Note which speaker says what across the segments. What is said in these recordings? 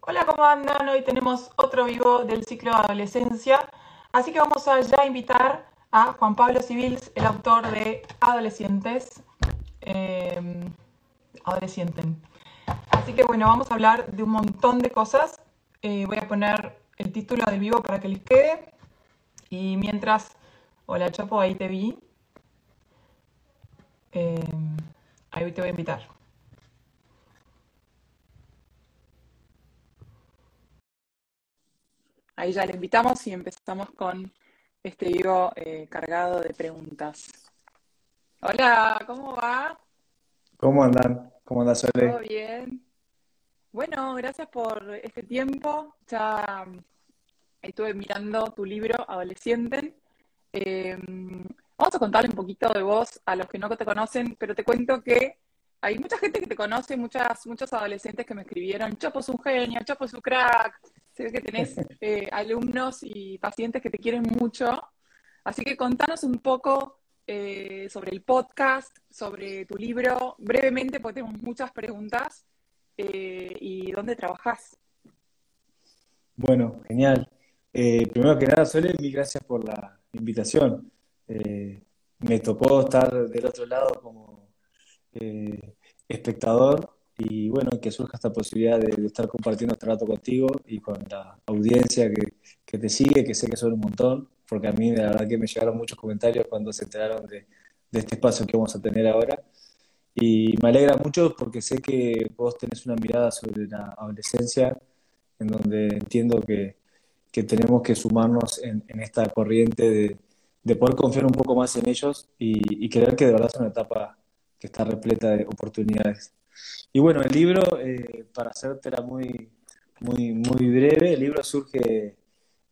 Speaker 1: Hola, ¿cómo andan? Hoy tenemos otro vivo del ciclo de adolescencia, así que vamos a ya invitar a Juan Pablo Civils, el autor de Adolescentes. Eh. Así que bueno, vamos a hablar de un montón de cosas. Eh, voy a poner el título del vivo para que les quede. Y mientras, hola Chapo, ahí te vi. Eh, ahí te voy a invitar. Ahí ya le invitamos y empezamos con este vivo eh, cargado de preguntas. Hola, ¿cómo va?
Speaker 2: ¿Cómo andan? ¿Cómo andas, Sole?
Speaker 1: ¿Todo bien? Bueno, gracias por este tiempo. Ya mm, estuve mirando tu libro, Adolescente. Eh, vamos a contarle un poquito de vos a los que no te conocen, pero te cuento que hay mucha gente que te conoce, muchas, muchos adolescentes que me escribieron, Chapo es un genio, Chapo es un crack, ve que tenés eh, alumnos y pacientes que te quieren mucho. Así que contanos un poco eh, sobre el podcast, sobre tu libro, brevemente, porque tenemos muchas preguntas, eh, y dónde trabajás.
Speaker 2: Bueno, genial. primero que nada, Sole, mil gracias por la invitación. me tocó estar del otro lado como eh, espectador y bueno, que surja esta posibilidad de, estar compartiendo este rato contigo y con la audiencia que, que, te sigue, que sé que son un montón, porque a mí la verdad que me llegaron muchos comentarios cuando se enteraron de, este espacio que vamos a tener ahora. Y me alegra mucho porque sé que vos tenés una mirada sobre la adolescencia, en donde entiendo que, que tenemos que sumarnos en, en esta corriente de, de, poder confiar un poco más en ellos y, y creer que de verdad es una etapa que está repleta de oportunidades. Y bueno, el libro, eh, para hacértela muy, muy, muy breve, el libro surge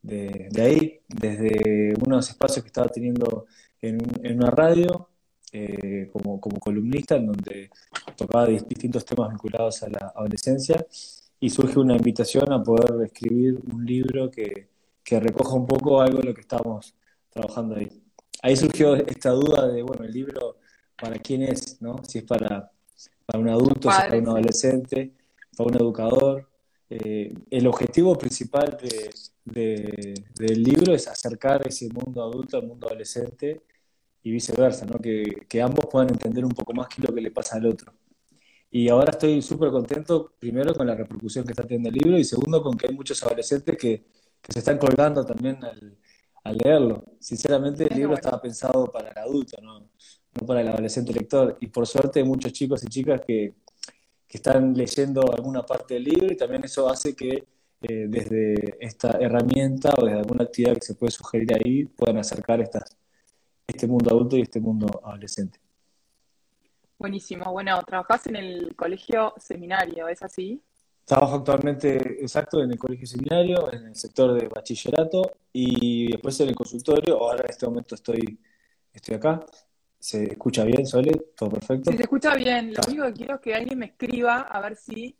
Speaker 2: de, ahí, desde unos espacios que estaba teniendo en, una radio eh, como, como columnista, en donde tocaba distintos temas vinculados a la adolescencia, y surge una invitación a poder escribir un libro que, que recoja un poco algo de lo que estábamos trabajando ahí. Ahí surgió esta duda de, bueno, el libro para quién es, ¿no? Si es para, para un adulto, si es para un adolescente, para un educador. Eh, el objetivo principal de, del libro es acercar ese mundo adulto al mundo adolescente y viceversa, ¿no? que, que, ambos puedan entender un poco más qué es lo que le pasa al otro. Y ahora estoy súper contento, primero con la repercusión que está teniendo el libro y segundo con que hay muchos adolescentes que, que se están colgando también al, al leerlo. Sinceramente el libro estaba pensado para el adulto, ¿no? No para el adolescente lector. Y por suerte hay muchos chicos y chicas que, que están leyendo alguna parte del libro y también eso hace que eh, desde esta herramienta o desde alguna actividad que se puede sugerir ahí puedan acercar estas, este mundo adulto y este mundo adolescente.
Speaker 1: Buenísimo. Bueno, trabajás en el colegio seminario, ¿es así?
Speaker 2: Trabajo actualmente, exacto, en el colegio seminario, en el sector de bachillerato y después en el consultorio. Ahora en este momento estoy, estoy acá ¿Se escucha bien, Sole? ¿Todo perfecto?
Speaker 1: Sí, se escucha bien. Lo único que quiero es que alguien me escriba a ver si,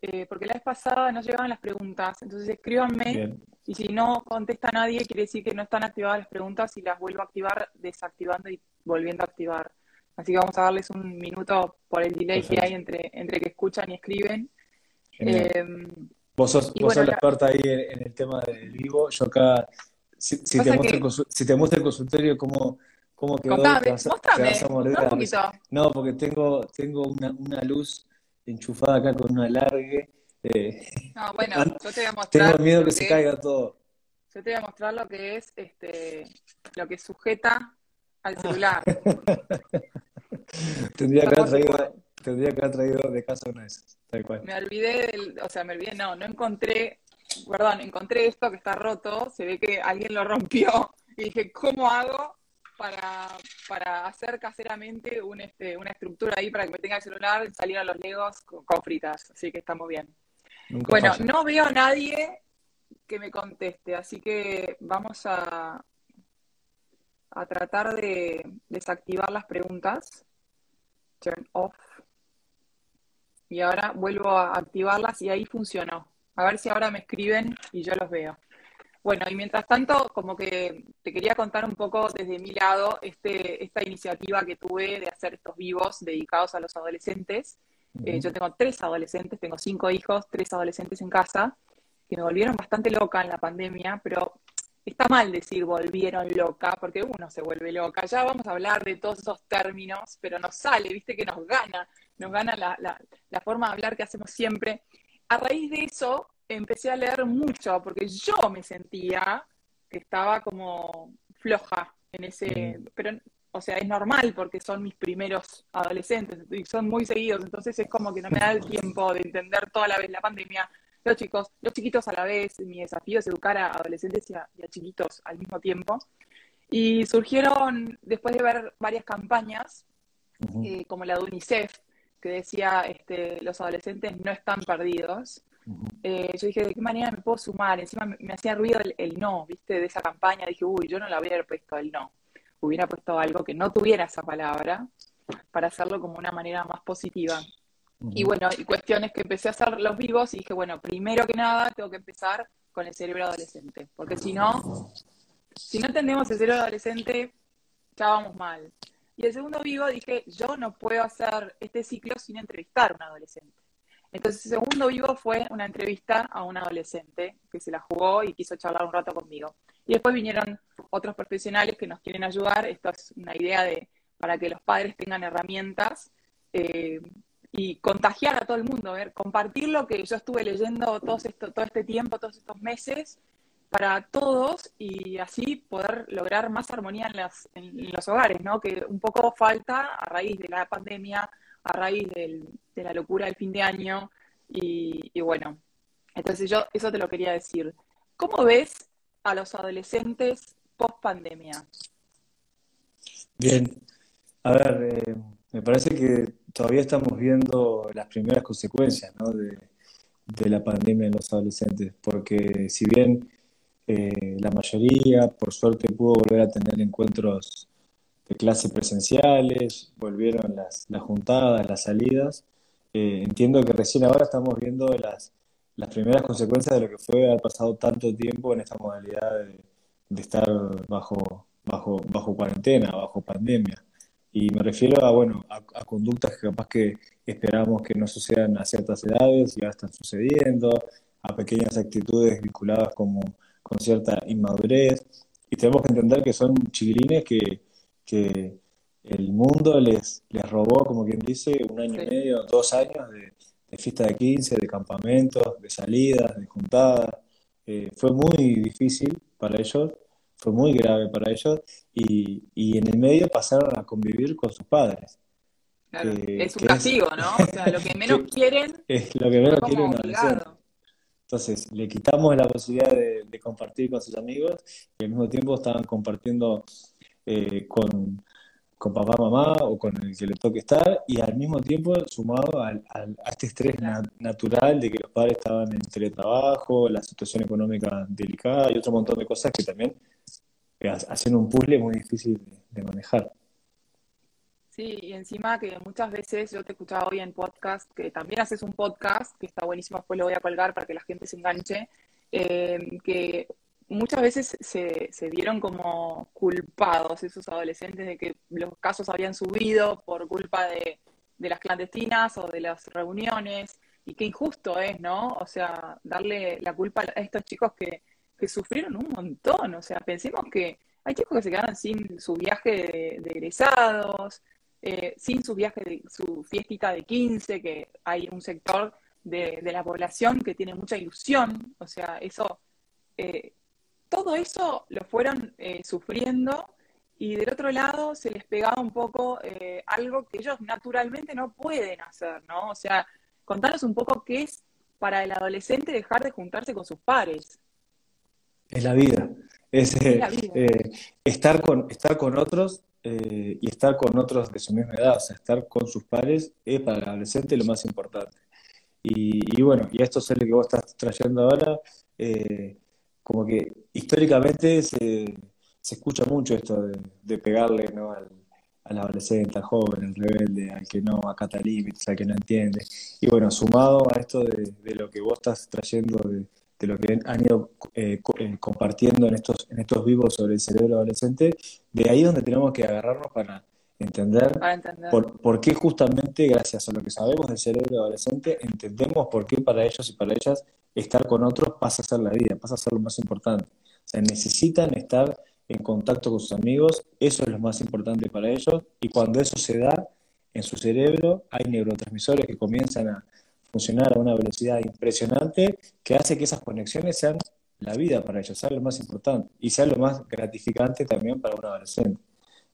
Speaker 1: eh, porque la vez pasada no llegaban las preguntas, entonces escríbanme y si no contesta nadie, quiere decir que no están activadas las preguntas y las vuelvo a activar desactivando y volviendo a activar. Así que vamos a darles un minuto por el delay que hay entre, entre que escuchan y escriben.
Speaker 2: Eh, vos sos, vos sos la experta ahí en, el tema del vivo. Yo acá, si, te, muestro si te muestro el consultorio, cómo cómo quedó.
Speaker 1: Contame, mostrame, un poquito.
Speaker 2: No, porque tengo, tengo una, una luz enchufada acá con una largue.
Speaker 1: Eh, no, bueno, yo te voy a mostrar.
Speaker 2: Tengo miedo que se caiga todo.
Speaker 1: Yo te voy a mostrar lo que es este, lo que sujeta al celular.
Speaker 2: tendría, que haber traído, tendría que haber traído de casa una de esas, tal cual.
Speaker 1: Me olvidé del, o sea, me olvidé, no, no encontré, perdón, encontré esto que está roto, se ve que alguien lo rompió y dije, ¿cómo hago para, para hacer caseramente un, este, una estructura ahí para que me tenga el celular, salir a los legos con, fritas, así que estamos bien. bueno, no veo a nadie que me conteste, así que vamos a, a tratar de desactivar las preguntas. Turn off. Y ahora vuelvo a activarlas y ahí funcionó. A ver si ahora me escriben y yo los veo. Bueno, y mientras tanto, como que te quería contar un poco desde mi lado este, esta iniciativa que tuve de hacer estos vivos dedicados a los adolescentes. Eh, yo tengo tres adolescentes, tengo cinco hijos, tres adolescentes en casa, que me volvieron bastante loca en la pandemia, pero está mal decir volvieron loca, porque uno se vuelve loca. Ya vamos a hablar de todos esos términos, pero nos sale, viste que nos gana, nos gana la, la forma de hablar que hacemos siempre. A raíz de eso empecé a leer mucho, porque yo me sentía que estaba como floja en ese, pero o sea, es normal porque son mis primeros adolescentes y son muy seguidos, entonces es como que no me da el tiempo de entender toda la vez la pandemia, los chicos, los chiquitos a la vez, mi desafío es educar a adolescentes y a, chiquitos al mismo tiempo. Y surgieron, después de ver varias campañas, eh, como la de UNICEF, que decía, este, los adolescentes no están perdidos, eh, yo dije, ¿de qué manera me puedo sumar? Encima me, hacía ruido el, no, ¿viste? De esa campaña. Dije, uy, yo no la hubiera puesto el no. Hubiera puesto algo que no tuviera esa palabra para hacerlo como una manera más positiva. Y bueno, y cuestiones que empecé a hacer los vivos y dije, bueno, primero que nada tengo que empezar con el cerebro adolescente, porque si no, si no entendemos el cerebro adolescente, ya vamos mal. Y el segundo vivo dije, yo no puedo hacer este ciclo sin entrevistar a un adolescente. Entonces, el segundo vivo fue una entrevista a un adolescente que se la jugó y quiso charlar un rato conmigo. Y después vinieron otros profesionales que nos quieren ayudar. Esto es una idea de para que los padres tengan herramientas eh, y contagiar a todo el mundo, ver, compartir lo que yo estuve leyendo todo, esto, todo este tiempo, todos estos meses, para todos y así poder lograr más armonía en, en los hogares, ¿no? Que un poco falta a raíz de la pandemia, a raíz de la locura del fin de año. Y, bueno, entonces yo eso te lo quería decir. ¿Cómo ves a los adolescentes post pandemia?
Speaker 2: Bien, a ver, eh, me parece que todavía estamos viendo las primeras consecuencias de, la pandemia en los adolescentes, porque si bien eh, la mayoría, por suerte, pudo volver a tener encuentros de clases presenciales, volvieron las, las juntadas, las salidas. Eh, entiendo que recién ahora estamos viendo las, las primeras consecuencias de lo que fue haber pasado tanto tiempo en esta modalidad de, estar bajo, bajo, bajo cuarentena, bajo pandemia. Y me refiero a, bueno, a, conductas que capaz que esperamos que no sucedan a ciertas edades ya están sucediendo, a pequeñas actitudes vinculadas como con cierta inmadurez. Y tenemos que entender que son chiquilines que, que el mundo les, les robó, como quien dice, un año y medio, dos años de, fiesta de 15, de campamentos, de salidas, de juntadas. Eh, fue muy difícil para ellos, fue muy grave para ellos y, y en el medio pasaron a convivir con sus padres.
Speaker 1: es un castigo, ¿no? O sea, lo que menos quieren
Speaker 2: es lo que menos quieren Entonces, le quitamos la posibilidad de, de, compartir con sus amigos y al mismo tiempo estaban compartiendo eh, con, con, papá, mamá o con el que le toque estar y al mismo tiempo sumado al, a este estrés natural de que los padres estaban en teletrabajo, la situación económica delicada y otro montón de cosas que también eh, hacen un puzzle muy difícil de, manejar.
Speaker 1: Sí, y encima que muchas veces yo te escuchaba hoy en podcast, que también haces un podcast, que está buenísimo, después lo voy a colgar para que la gente se enganche, eh, que muchas veces se, se vieron como culpados esos adolescentes de que los casos habían subido por culpa de, las clandestinas o de las reuniones, y qué injusto es, ¿no? O sea, darle la culpa a estos chicos que, sufrieron un montón, o sea, pensemos que hay chicos que se quedaron sin su viaje de, egresados, eh, sin su viaje, de, su fiestita de 15, que hay un sector de, de la población que tiene mucha ilusión, o sea, eso eh, todo eso lo fueron eh, sufriendo y del otro lado se les pegaba un poco eh, algo que ellos naturalmente no pueden hacer, ¿no? O sea, contanos un poco qué es para el adolescente dejar de juntarse con sus pares.
Speaker 2: Es la vida. Es, eh, estar, con, estar con otros y estar con otros de su misma edad, o sea, estar con sus pares es para el adolescente lo más importante. Y, bueno, y esto es lo que vos estás trayendo ahora, como que históricamente se, se escucha mucho esto de, pegarle ¿no? al, adolescente, al joven, al rebelde, al que no acata límites, al que no entiende. Y bueno, sumado a esto de, lo que vos estás trayendo, de, lo que han ido eh, eh, compartiendo en estos, en estos vivos sobre el cerebro adolescente, de ahí donde tenemos que agarrarnos para Entender, Por, por, qué justamente gracias a lo que sabemos del cerebro adolescente, entendemos por qué para ellos y para ellas estar con otros pasa a ser la vida, pasa a ser lo más importante. O sea, necesitan estar en contacto con sus amigos, eso es lo más importante para ellos, y cuando eso se da en su cerebro, hay neurotransmisores que comienzan a funcionar a una velocidad impresionante que hace que esas conexiones sean la vida para ellos, sea lo más importante y sea lo más gratificante también para un adolescente.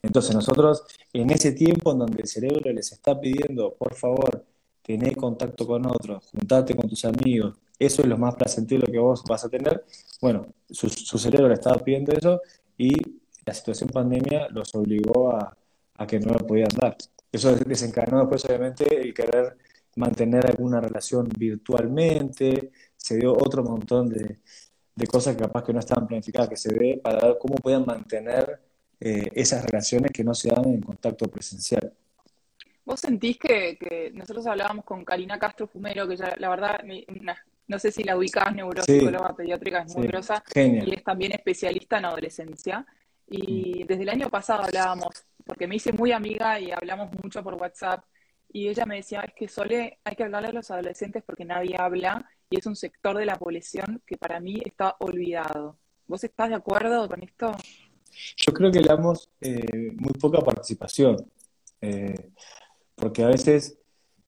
Speaker 2: Entonces nosotros en ese tiempo en donde el cerebro les está pidiendo, por favor, tener contacto con otros, juntate con tus amigos, eso es lo más placentero que vos vas a tener, bueno, su, su cerebro le estaba pidiendo eso y la situación pandemia los obligó a, que no lo podían dar. Eso desencadenó después, obviamente, el querer mantener alguna relación virtualmente, se dio otro montón de, cosas que capaz que no estaban planificadas, que se ve para ver cómo puedan mantener eh, esas relaciones que no se dan en contacto presencial.
Speaker 1: ¿Vos sentís que, nosotros hablábamos con Karina Castro Fumero, que ya la verdad, no sé si la ubicás, neuropsicóloga pediátrica, es muy grosa, y es también especialista en adolescencia. Y mm. desde el año pasado hablábamos, porque me hice muy amiga y hablamos mucho por WhatsApp, y ella me decía, es que Sole, hay que hablarle a los adolescentes porque nadie habla, y es un sector de la población que para mí está olvidado. ¿Vos estás de acuerdo con esto?
Speaker 2: Yo creo que le damos eh, muy poca participación, eh, porque a veces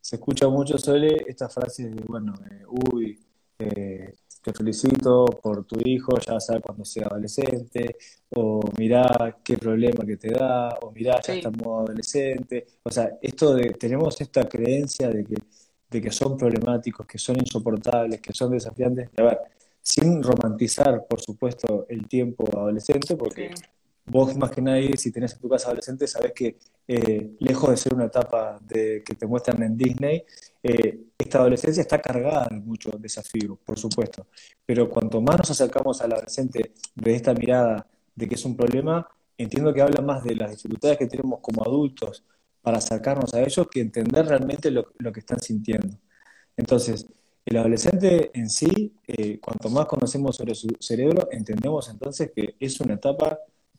Speaker 2: se escucha mucho Sole esta frase de, bueno, eh, uy, te felicito por tu hijo, ya sabes cuando sea adolescente, o mirá qué problema que te da, o mirá, ya estamos adolescente. O sea, esto de, tenemos esta creencia de que, de que son problemáticos, que son insoportables, que son desafiantes. a ver, sin romantizar, por supuesto, el tiempo adolescente, porque vos más que nadie, si tenés en tu casa adolescente, sabés que eh, lejos de ser una etapa de, que te muestran en Disney, eh, esta adolescencia está cargada de muchos desafíos, por supuesto. Pero cuanto más nos acercamos al adolescente de esta mirada de que es un problema, entiendo que habla más de las dificultades que tenemos como adultos para acercarnos a ellos que entender realmente lo, que están sintiendo. Entonces, el adolescente en sí, eh, cuanto más conocemos sobre su cerebro, entendemos entonces que es una etapa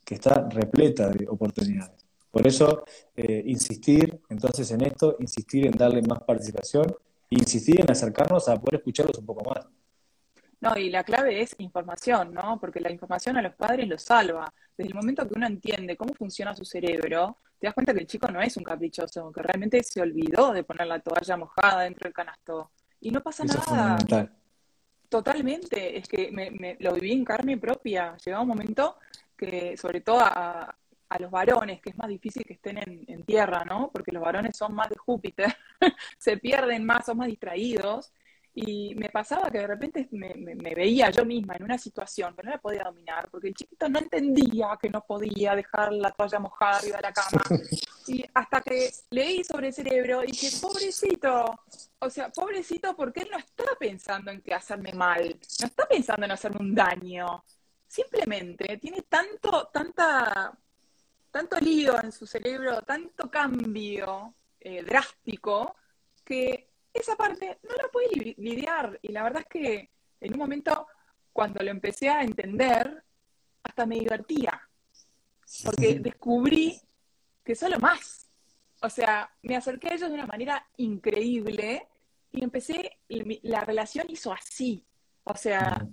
Speaker 2: que está repleta de oportunidades. Por eso, eh, insistir entonces en esto, insistir en darle más participación, insistir en acercarnos a poder escucharlos un poco más.
Speaker 1: No, y la clave es información, ¿no? Porque la información a los padres los salva. Desde el momento que uno entiende cómo funciona su cerebro, te das cuenta que el chico no es un caprichoso, que realmente se olvidó de poner la toalla mojada dentro del canasto. Y no pasa nada. Totalmente, es que me, lo viví en carne propia. Llegaba un momento que, sobre todo a, los varones, que es más difícil que estén en, tierra, ¿no? Porque los varones son más de Júpiter, se pierden más, son más distraídos. Y me pasaba que de repente me, veía yo misma en una situación que no la podía dominar, porque el chiquito no entendía que no podía dejar la toalla mojada arriba de la cama. Y hasta que leí sobre el cerebro y dije, pobrecito, o sea, pobrecito, porque él no está pensando en que hacerme mal, no está pensando en hacerme un daño. Simplemente tiene tanto, tanta tanto lío en su cerebro, tanto cambio eh, drástico, que esa parte no la puede lidiar. Y la verdad es que en un momento, cuando lo empecé a entender, hasta me divertía, porque descubrí que solo más. O sea, me acerqué a ellos de una manera increíble y empecé, la relación hizo así. O sea,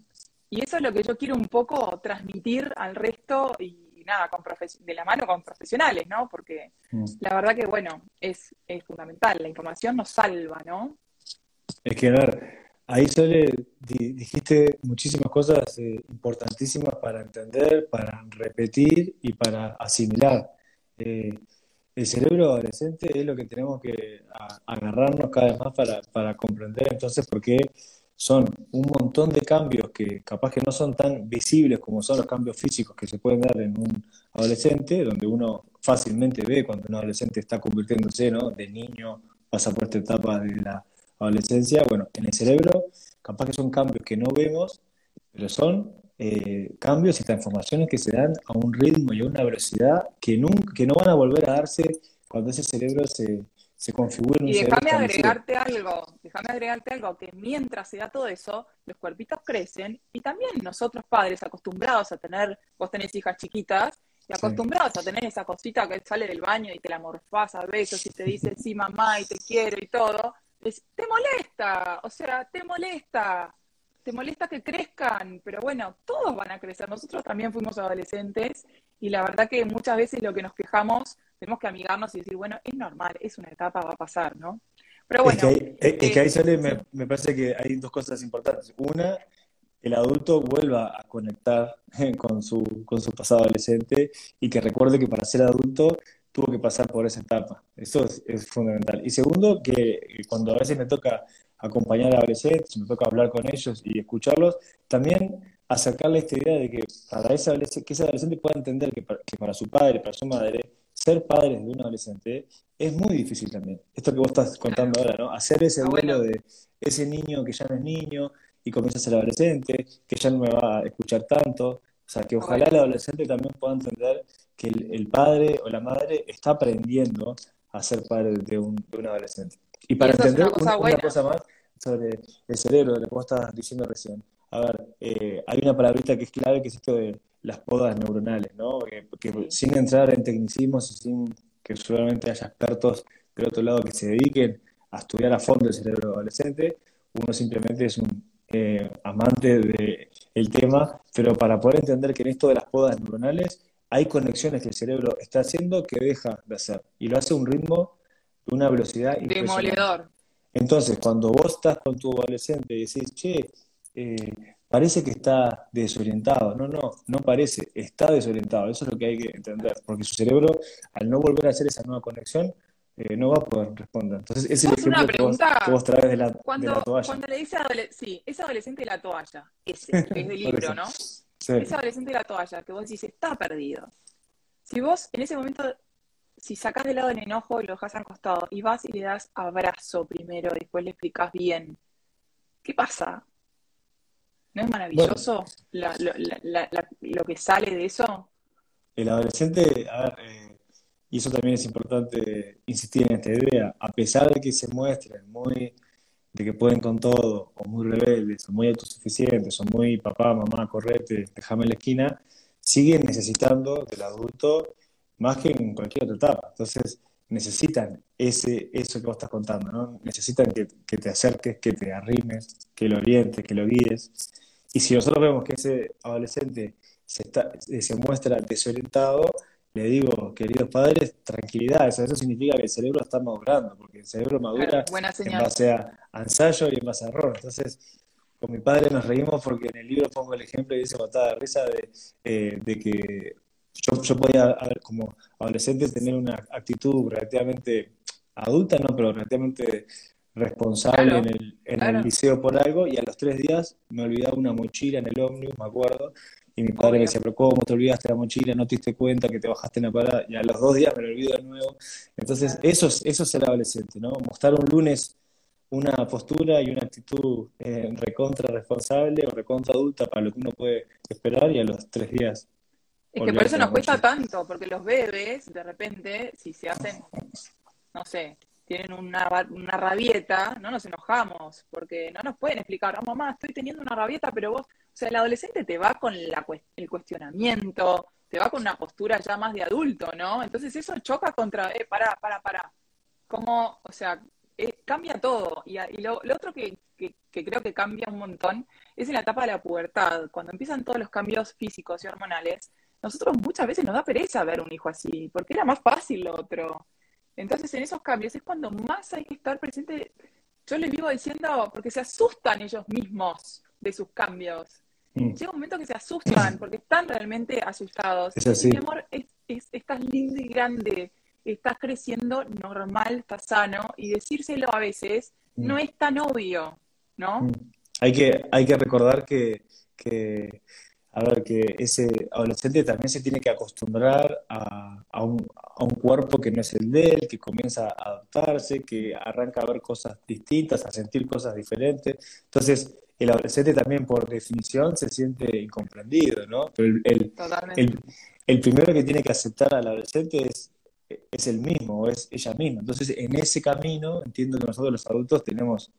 Speaker 1: y eso es lo que yo quiero un poco transmitir al resto y nada, con de la mano con profesionales, ¿no? Porque mm. la verdad que, bueno, es, fundamental, la información nos salva, ¿no?
Speaker 2: Es que, a ver, ahí Sole dijiste muchísimas cosas eh, importantísimas para entender, para repetir y para asimilar. Eh, el cerebro adolescente es lo que tenemos que agarrarnos cada vez más para, para comprender entonces por qué son un montón de cambios que capaz que no son tan visibles como son los cambios físicos que se pueden dar en un adolescente, donde uno fácilmente ve cuando un adolescente está convirtiéndose, ¿no? De niño pasa por esta etapa de la adolescencia. Bueno, en el cerebro capaz que son cambios que no vemos, pero son eh, cambios y transformaciones que se dan a un ritmo y a una velocidad que, nunca, que no van a volver a darse cuando ese cerebro se, se configura
Speaker 1: Y déjame agregarte algo, déjame agregarte algo, que mientras se da todo eso, los cuerpitos crecen y también nosotros padres acostumbrados a tener, vos tenés hijas chiquitas, y acostumbrados a tener esa cosita que sale del baño y te la morfás a besos y te dice sí mamá y te quiero y todo, es, te molesta, o sea, te molesta, te molesta que crezcan, pero bueno, todos van a crecer, nosotros también fuimos adolescentes y la verdad que muchas veces lo que nos quejamos, tenemos que amigarnos y decir, bueno, es normal, es una etapa, va a pasar, ¿no?
Speaker 2: Pero bueno. Es que ahí, sale, me, me parece que hay dos cosas importantes. Una, el adulto vuelva a conectar con su, con su pasado adolescente y que recuerde que para ser adulto tuvo que pasar por esa etapa. Eso es, fundamental. Y segundo, que cuando a veces me toca acompañar a adolescentes, me toca hablar con ellos y escucharlos, también acercarle esta idea de que para ese adolescente, que ese adolescente pueda entender que para, que para su padre, para su madre, ser padres de un adolescente es muy difícil también. Esto que vos estás contando ahora, ¿no? Hacer ese ah, duelo de ese niño que ya no es niño y comienza a ser adolescente, que ya no me va a escuchar tanto. O sea, que ojalá el adolescente también pueda entender que el, padre o la madre está aprendiendo a ser padre de un, adolescente. Y para entender una cosa, más sobre el cerebro, de lo que vos estabas diciendo recién. A ver, eh, hay una palabrita que es clave, que es esto de las podas neuronales, ¿no? Que, sin entrar en tecnicismos y sin que seguramente haya expertos del otro lado que se dediquen a estudiar a fondo el cerebro adolescente, uno simplemente es un eh, amante del tema, pero para poder entender que en esto de las podas neuronales hay conexiones que el cerebro está haciendo que deja de hacer, y lo hace a un ritmo de una velocidad
Speaker 1: Demoledor.
Speaker 2: Entonces, cuando vos estás con tu adolescente y decís, che, eh, parece que está desorientado. No, no, no parece, está desorientado. Eso es lo que hay que entender, porque su cerebro, al no volver a hacer esa nueva conexión, eh, no va a poder responder. Entonces, ese es el ejemplo que vos, traes de la,
Speaker 1: cuando,
Speaker 2: toalla.
Speaker 1: Cuando le dice, sí, ese adolescente de la toalla, ese, que es del libro, ¿no? Ese adolescente de la toalla, que vos decís, está perdido. Si vos en ese momento, si sacás de lado el enojo y lo dejas al costado y vas y le das abrazo primero, y después le explicas bien, ¿qué pasa? ¿No es maravilloso lo que sale de eso?
Speaker 2: El adolescente, a ver, eh, y eso también es importante insistir en esta idea, a pesar de que se muestren muy, de que pueden con todo, o muy rebeldes, o muy autosuficientes, o muy papá, mamá, correte, déjame en la esquina, siguen necesitando del adulto más que en cualquier otra etapa. Entonces, necesitan ese, eso que vos estás contando, ¿no? Necesitan que, que te acerques, que te arrimes, que lo orientes, que lo guíes. Y si nosotros vemos que ese adolescente se, está, se muestra desorientado, le digo, queridos padres, tranquilidad, eso, significa que el cerebro está madurando, porque el cerebro madura en base a, ensayo y en base a error. Entonces, con mi padre nos reímos porque en el libro pongo el ejemplo y dice botada de risa de, eh, de que yo, yo podía, como adolescente, tener una actitud relativamente adulta, no, pero relativamente responsable en, el, en el liceo por algo y a los tres días me olvidaba una mochila en el ómnibus, me acuerdo, y mi padre me decía, pero ¿cómo te olvidaste la mochila? ¿No te diste cuenta que te bajaste en la parada? Y a los dos días me lo olvido de nuevo. Entonces, eso, es, eso es el adolescente, ¿no? Mostrar un lunes una postura y una actitud eh, recontra responsable o recontra adulta para lo que uno puede esperar y a los tres días.
Speaker 1: Es que por eso nos cuesta tanto, porque los bebés, de repente, si se hacen, no sé, tienen una, una rabieta, no nos enojamos, porque no nos pueden explicar, oh mamá, estoy teniendo una rabieta, pero vos, o sea, el adolescente te va con la, el cuestionamiento, te va con una postura ya más de adulto, ¿no? Entonces eso choca contra, eh, para, para, para. Como, o sea, eh, cambia todo. Y, lo, otro que, que, creo que cambia un montón es en la etapa de la pubertad, cuando empiezan todos los cambios físicos y hormonales. Nosotros muchas veces nos da pereza ver un hijo así, porque era más fácil lo otro. Entonces, en esos cambios es cuando más hay que estar presente. Yo les vivo diciendo, porque se asustan ellos mismos de sus cambios. Mm. Llega un momento que se asustan porque están realmente asustados.
Speaker 2: Es
Speaker 1: Mi amor, estás lindo y grande, estás creciendo normal, estás sano, y decírselo a veces no mm. es tan obvio, ¿no? Mm.
Speaker 2: Hay que, hay que recordar que, que a ver, que ese adolescente también se tiene que acostumbrar a, a, un, a, un, cuerpo que no es el de él, que comienza a adaptarse, que arranca a ver cosas distintas, a sentir cosas diferentes. Entonces, el adolescente también, por definición, se siente incomprendido, ¿no? Pero el, el, el, primero que tiene que aceptar al adolescente es, es el mismo, es ella misma. Entonces, en ese camino, entiendo que nosotros los adultos tenemos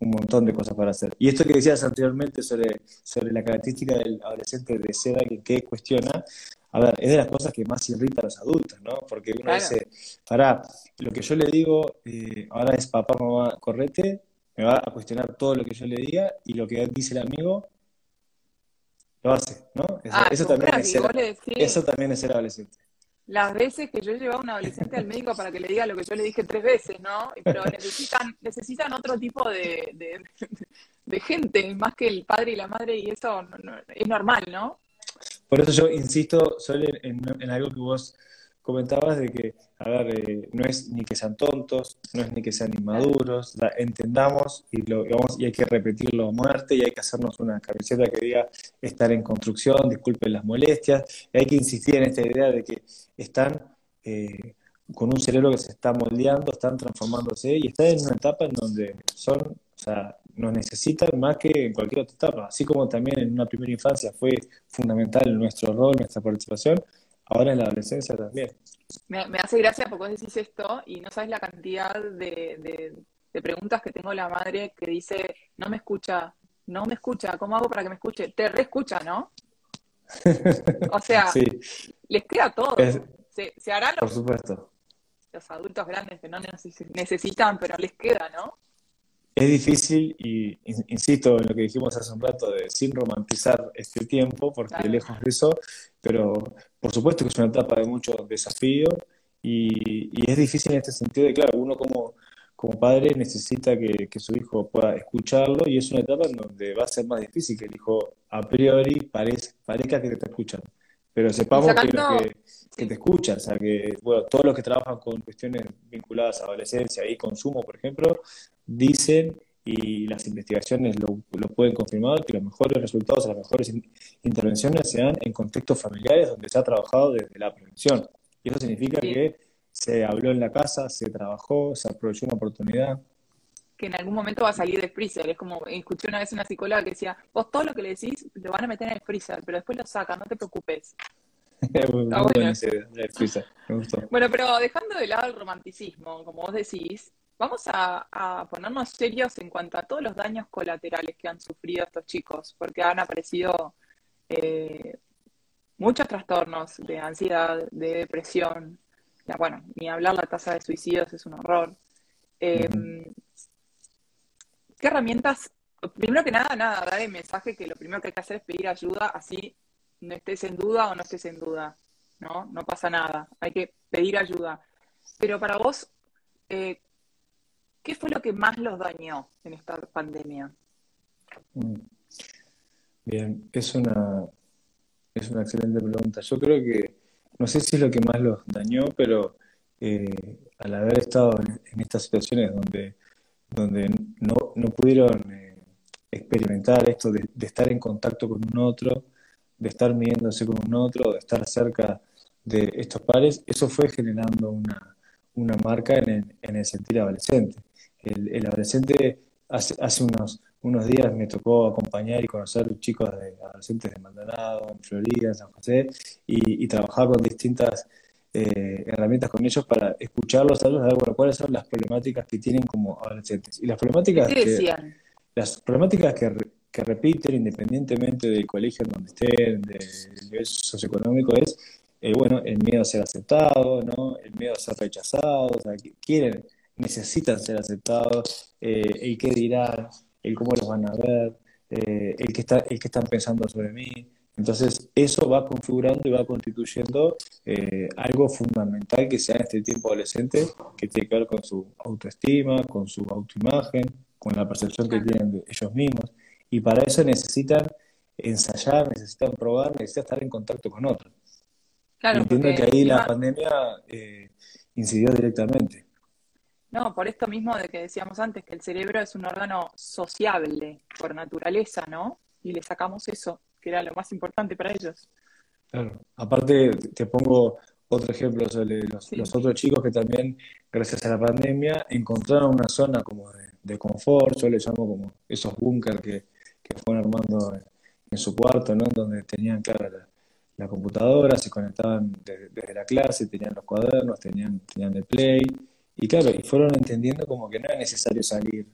Speaker 2: un montón de cosas para hacer. Y esto que decías anteriormente sobre, sobre la característica del adolescente de ser alguien que cuestiona, a ver, es de las cosas que más irrita a los adultos, ¿no? Porque uno dice, pará, lo que yo le digo eh, ahora es papá, mamá, correte, me va a cuestionar todo lo que yo le diga y lo que dice el amigo lo hace, ¿no? Eso,
Speaker 1: Ah,
Speaker 2: eso también es ser, eso también es ser adolescente.
Speaker 1: Las veces que yo he llevado a un adolescente al médico para que le diga lo que yo le dije tres veces, ¿no? Pero necesitan, necesitan otro tipo de, de, gente, más que el padre y la madre, y eso no- es normal, ¿no?
Speaker 2: Por eso yo insisto solo en, en algo que vos comentabas de que, a ver, eh, no es ni que sean tontos, no es ni que sean inmaduros, la- entendamos y, lo, vamos, y hay que repetirlo a muerte y hay que hacernos una camiseta que diga estar en construcción, disculpen las molestias, hay que insistir en esta idea de que están eh, con un cerebro que se está moldeando, están transformándose y están en una etapa en donde son, o sea, nos necesitan más que en cualquier otra etapa, así como también en una primera infancia fue fundamental nuestro rol, nuestra participación, ahora en la adolescencia también.
Speaker 1: Me, me hace gracia porque vos decís esto y no sabes la cantidad de, de- de preguntas que tengo la madre que dice, no me escucha, no me escucha, ¿cómo hago para que me escuche? Te reescucha, ¿no? O sea,
Speaker 2: Sí,
Speaker 1: les queda todo.
Speaker 2: es-
Speaker 1: Se, se hará
Speaker 2: por
Speaker 1: los,
Speaker 2: supuesto.
Speaker 1: los adultos grandes que no neces- necesitan, pero les queda, ¿no?
Speaker 2: Es difícil y in- insisto en lo que dijimos hace un rato de sin romantizar este tiempo, porque
Speaker 1: Claro.
Speaker 2: lejos de eso, pero por supuesto que es una etapa de mucho desafío y, y es difícil en este sentido de, claro, uno como, como padre necesita que, que su hijo pueda escucharlo y es una etapa en donde va a ser más difícil que el hijo a priori parez- parezca que te está escuchando, pero sepamos
Speaker 1: sacando,
Speaker 2: que, que te escucha, o sea, que, bueno, todos los que trabajan con cuestiones vinculadas a adolescencia y consumo, por ejemplo, dicen, y las investigaciones lo, lo pueden confirmar, que los mejores resultados, las mejores in- intervenciones se dan en contextos familiares donde se ha trabajado desde la prevención. Y eso significa
Speaker 1: sí,
Speaker 2: que se habló en la casa, se trabajó, se aprovechó una oportunidad.
Speaker 1: que en algún momento va a salir de freezer. Es como, escuché una vez una psicóloga que decía, vos todo lo que le decís lo van a meter en el freezer, pero después lo sacan, no te preocupes. Bueno
Speaker 2: me gustó.
Speaker 1: Bueno, pero dejando de lado el romanticismo, como vos decís, vamos a, a ponernos serios en cuanto a todos los daños colaterales que han sufrido estos chicos, porque han aparecido eh, muchos trastornos de ansiedad, de depresión. Ya, bueno, ni hablar la tasa de suicidios es un horror. Eh,
Speaker 2: Ujú.
Speaker 1: ¿qué herramientas? Primero que nada, nada, dar el mensaje que lo primero que hay que hacer es pedir ayuda, así no estés en duda o no estés en duda, ¿no? No pasa nada, hay que pedir ayuda. Pero para vos, eh, ¿qué fue lo que más los dañó en esta pandemia?
Speaker 2: Mm. Bien, es una, es una excelente pregunta. Yo creo que, no sé si es lo que más los dañó, pero eh, al haber estado en, estas situaciones donde, donde no, no pudieron eh, experimentar esto de, de estar en contacto con un otro, de estar midiéndose con un otro, de estar cerca de estos pares, eso fue generando una, una marca en el, en el sentir adolescente. El, el adolescente hace, hace unos, unos días me tocó acompañar y conocer chicos de adolescentes de Maldonado, en Florida, en San José, y, y trabajar con distintas eh, herramientas con ellos para escucharlos a ellos, a ver, bueno, cuáles son las problemáticas que tienen como adolescentes. Y las
Speaker 1: ¿Qué
Speaker 2: problemáticas que, las problemáticas que, re- que repiten independientemente del colegio en donde estén, del nivel socioeconómico, es, eh, bueno, el miedo a ser aceptado, ¿no? El miedo a ser rechazado, o sea, que quieren, necesitan ser aceptados, eh, el qué dirán, el cómo los van a ver, eh, el que está, el que están pensando sobre mí. Entonces, eso va configurando y va constituyendo eh, algo fundamental que sea en este tiempo adolescente, que tiene que ver con su autoestima, con su autoimagen, con la percepción que tienen de ellos mismos. Y para eso necesitan ensayar, necesitan probar, necesitan estar en contacto con otros.
Speaker 1: Claro,
Speaker 2: entiendo que ahí la pandemia eh, incidió directamente.
Speaker 1: No, por esto mismo de que decíamos antes, que el cerebro es un órgano sociable por naturaleza, ¿no? Y le sacamos eso, que era lo más importante para ellos.
Speaker 2: Claro. Aparte, te pongo otro ejemplo sobre los,
Speaker 1: Sí,
Speaker 2: los otros chicos que también, gracias a la pandemia, encontraron una zona como de, de confort, yo le llamo como esos búnker que, que fueron armando en, en su cuarto, ¿no? Donde tenían, claro, la, la computadora, se conectaban de- desde la clase, tenían los cuadernos, tenían, tenían el play, y claro, y fueron entendiendo como que no era necesario salir.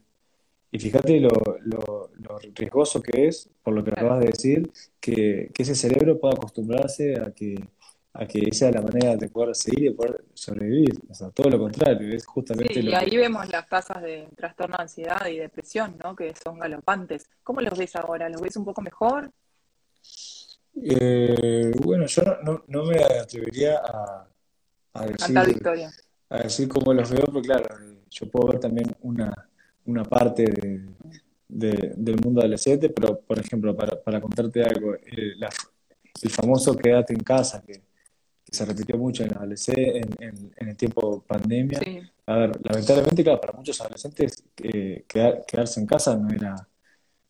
Speaker 2: Y fíjate lo, lo, lo riesgoso que es, por lo que
Speaker 1: claro.
Speaker 2: acabas de decir, que, que ese cerebro pueda acostumbrarse a que a que esa es la manera de poder seguir y de poder sobrevivir. O sea, todo lo contrario, es justamente
Speaker 1: Sí,
Speaker 2: lo
Speaker 1: y ahí
Speaker 2: que...
Speaker 1: vemos las tasas de trastorno de ansiedad y depresión, ¿no? Que son galopantes. ¿Cómo los ves ahora? ¿Los ves un poco mejor?
Speaker 2: Eh, bueno, yo no, no- no me atrevería a, a decir,
Speaker 1: victoria.
Speaker 2: A decir cómo los veo, porque claro, eh, yo puedo ver también una, una parte de, de- del mundo adolescente, pero por ejemplo, para, para contarte algo, eh, la- el famoso quédate en casa, que, que se repitió mucho en, en, en- en el tiempo pandemia.
Speaker 1: Sí,
Speaker 2: A ver, lamentablemente, claro, para muchos adolescentes eh, quedar- quedarse en casa no era,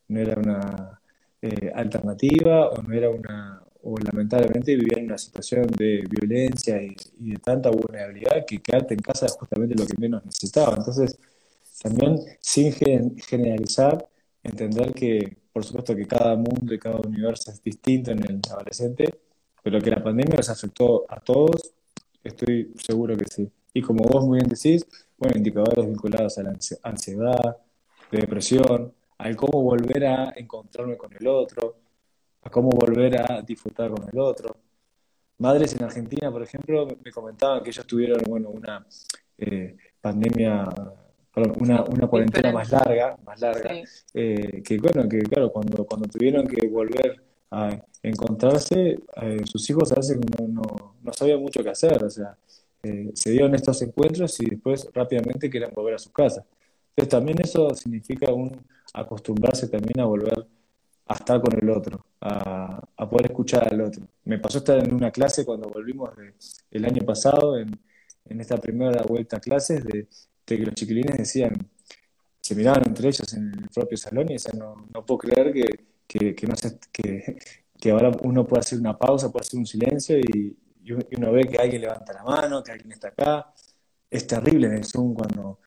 Speaker 2: no era una eh, alternativa o no era una, o lamentablemente vivían en una situación de violencia y, y de tanta vulnerabilidad que quedarte en casa es justamente lo que menos necesitaba. Entonces, también sin gen- generalizar, entender que, por supuesto, que cada mundo y cada universo es distinto en el adolescente, pero que la pandemia nos afectó a todos, estoy seguro que sí. Y como vos muy bien decís, bueno, indicadores vinculados a la ansi- ansiedad, de depresión, al cómo volver a encontrarme con el otro, a cómo volver a disfrutar con el otro. Madres en Argentina, por ejemplo, me comentaban que ellos tuvieron, bueno, una eh, pandemia, perdón, una, una cuarentena más larga, más larga,
Speaker 1: Sí,
Speaker 2: eh, que bueno, que claro, cuando, cuando tuvieron que volver a encontrarse, eh, sus hijos a veces no, no, no sabían mucho qué hacer, o sea, se dieron estos encuentros y después rápidamente querían volver a sus casas. Entonces también eso significa un acostumbrarse también a volver a estar con el otro, a, poder escuchar al otro. Me pasó estar en una clase cuando volvimos el año pasado, en, esta primera vuelta a clases, de, que los chiquilines decían, se miraban entre ellos en el propio salón y decían, no, no puedo creer que, que, no se- ahora uno puede hacer una pausa, puede hacer un silencio y, uno ve que alguien levanta la mano, que alguien está acá. Es terrible en el Zoom cuando,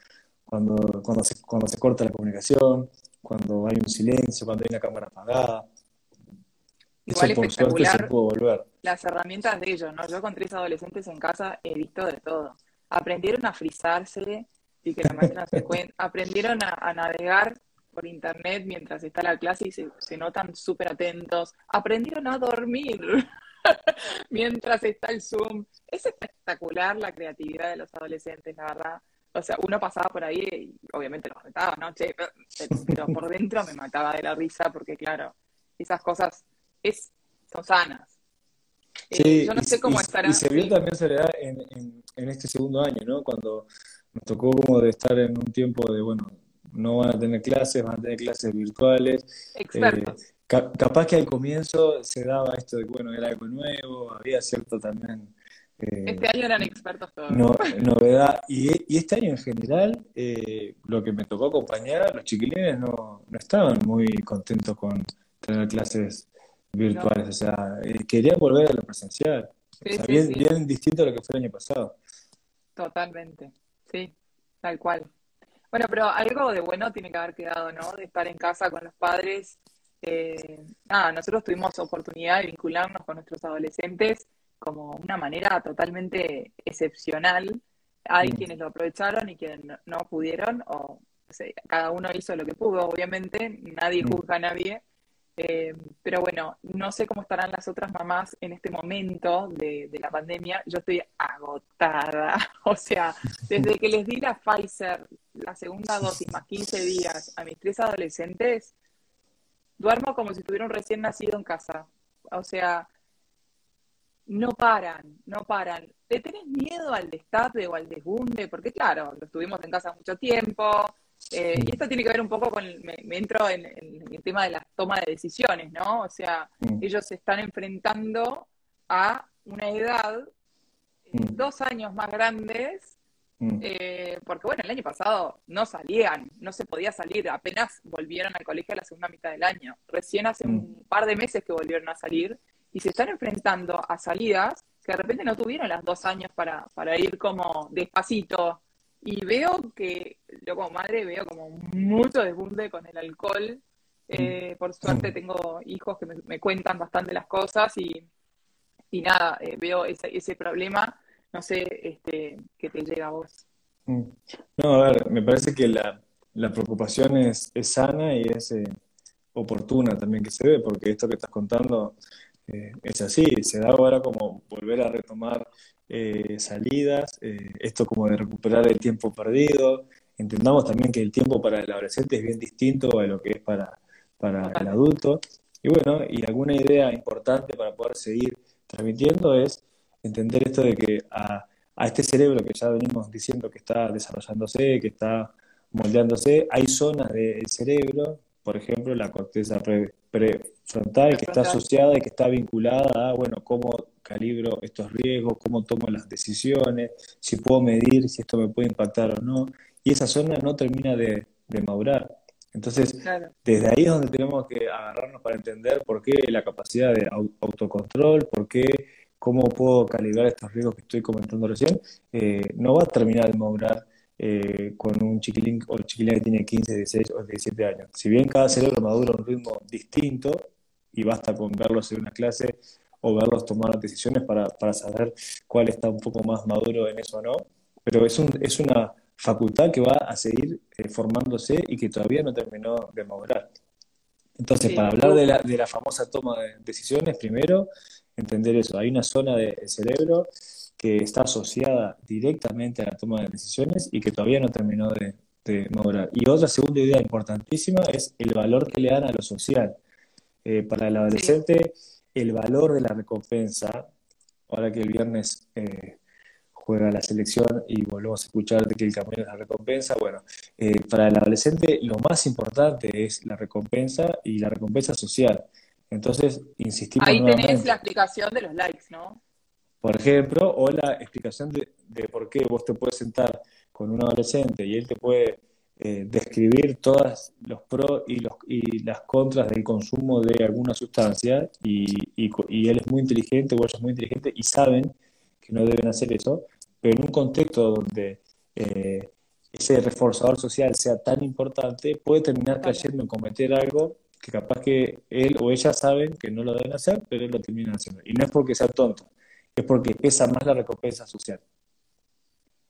Speaker 2: cuando, cuando se corta la comunicación, cuando hay un silencio, cuando hay una cámara apagada. Eso
Speaker 1: igual
Speaker 2: por suerte se pudo volver.
Speaker 1: las herramientas de ellos, ¿no? Yo con tres adolescentes en casa he visto de todo. Aprendieron a frizarse y que la maestra se cuenta. Aprendieron a, a navegar por internet mientras está la clase y se, se notan súper atentos. Aprendieron a dormir mientras está el Zoom. Es espectacular la creatividad de los adolescentes, la verdad. O sea, uno pasaba por ahí y obviamente los retaba, ¿no? Che, pero por dentro me mataba de la risa porque, claro, esas cosas es, son sanas. Eh,
Speaker 2: Sí,
Speaker 1: yo no
Speaker 2: y,
Speaker 1: sé
Speaker 2: y-
Speaker 1: cómo estará.
Speaker 2: y se vio también Soledad en, en, en este segundo año, ¿no? Cuando nos tocó como de estar en un tiempo de, bueno, no van a tener clases, van a tener clases virtuales. Eh,
Speaker 1: expertos.
Speaker 2: ca- capaz que al comienzo se daba esto de bueno, era algo nuevo, había cierto también eh,
Speaker 1: Este año eran expertos todos.
Speaker 2: no- novedad. Y, y este año en general, eh, lo que me tocó acompañar, los chiquilines no, no estaban muy contentos con tener clases
Speaker 1: No,
Speaker 2: virtuales, o sea, eh, querían volver a lo presencial. O
Speaker 1: sí,
Speaker 2: sea,
Speaker 1: sí,
Speaker 2: bien,
Speaker 1: sí,
Speaker 2: bien distinto a lo que fue el año pasado.
Speaker 1: totalmente. Sí, tal cual. Bueno, pero algo de bueno tiene que haber quedado, ¿no? De estar en casa con los padres. Eh, nada, nosotros tuvimos oportunidad de vincularnos con nuestros adolescentes como una manera totalmente excepcional. Hay
Speaker 2: Mm,
Speaker 1: quienes lo aprovecharon y quienes no, no pudieron, o no sé, cada uno hizo lo que pudo, obviamente, nadie
Speaker 2: mm.
Speaker 1: juzga a nadie. Eh, pero bueno, no sé cómo estarán las otras mamás en este momento de, de la pandemia. Yo estoy agotada. O sea, desde que les di la Pfizer, la segunda dosis más 15 días a mis tres adolescentes, duermo como si estuviera un recién nacido en casa. O sea, no paran, no paran. ¿Le tenés miedo al destape o al desbunde? Porque claro, lo estuvimos en casa mucho tiempo. eh, y esto tiene que ver un poco con, el- me, me entro en, en el tema de la toma de decisiones, ¿no? O sea,
Speaker 2: mm,
Speaker 1: ellos se están enfrentando a una edad eh,
Speaker 2: mm,
Speaker 1: dos años más grandes,
Speaker 2: mm,
Speaker 1: eh, porque bueno, el año pasado no salían, no se podía salir, apenas volvieron al colegio a la segunda mitad del año. Recién hace un par de meses que volvieron a salir y se están enfrentando a salidas que de repente no tuvieron las dos años para, para ir como despacito. Y veo que, yo como madre veo como mucho desbunde con el alcohol.
Speaker 2: Mm,
Speaker 1: Eh, por suerte tengo hijos que me, me cuentan bastante las cosas y, y nada, eh, veo ese, ese problema. No sé este, qué te llega a vos.
Speaker 2: mm. No, a ver, me parece que la, la preocupación es, es sana y es eh, oportuna también que se ve, porque esto que estás contando eh, es así, se da ahora como volver a retomar eh, salidas, eh, esto como de recuperar el tiempo perdido. Entendamos también que el tiempo para el adolescente es bien distinto a lo que es para, para el adulto. Y bueno, y alguna idea importante para poder seguir transmitiendo es entender esto de que a, a este cerebro que ya venimos diciendo que está desarrollándose, que está moldeándose, hay zonas del cerebro, por ejemplo, la corteza prefrontal, que está asociada y que está vinculada a, bueno, cómo calibro estos riesgos, cómo tomo las decisiones, si puedo medir si esto me puede impactar o no. Y esa zona no termina de, de madurar. Entonces, desde ahí es donde tenemos que agarrarnos para entender por qué la capacidad de autocontrol, por qué cómo puedo calibrar estos riesgos que estoy comentando recién, eh, no va a terminar de madurar eh, con un chiquilín o chiquilín que tiene 15, 16 o 17 años. Si bien cada cerebro madura a un ritmo distinto, y basta con verlos en una clase o verlos tomar decisiones para, para saber cuál está un poco más maduro en eso o no, pero es, un, es una facultad que va a seguir eh, formándose y que todavía no terminó de madurar. Entonces, para hablar de la, de la famosa toma de decisiones, primero, entender eso. Hay una zona del cerebro que está asociada directamente a la toma de decisiones y que todavía no terminó de, de madurar. Y otra segunda idea importantísima es el valor que le dan a lo social. Eh, para el adolescente, el valor de la recompensa, ahora que el viernes eh, juega la selección y volvemos a escuchar de que el camino es la recompensa, bueno, eh, para el adolescente lo más importante es la recompensa y la recompensa social. Entonces, insistimos.
Speaker 1: Ahí tenés la explicación de los likes, ¿no?
Speaker 2: Por ejemplo, o la explicación de, por qué vos te puedes sentar con un adolescente y él te puede eh, describir todas los pros y, y las contras del consumo de alguna sustancia y, él es muy inteligente o ella es muy inteligente y saben que no deben hacer eso, pero en un contexto donde eh, ese reforzador social sea tan importante, puede terminar cayendo en cometer algo que capaz que él o ella saben que no lo deben hacer, pero él lo termina haciendo. Y no es porque sea tonto, es porque pesa más la recompensa social.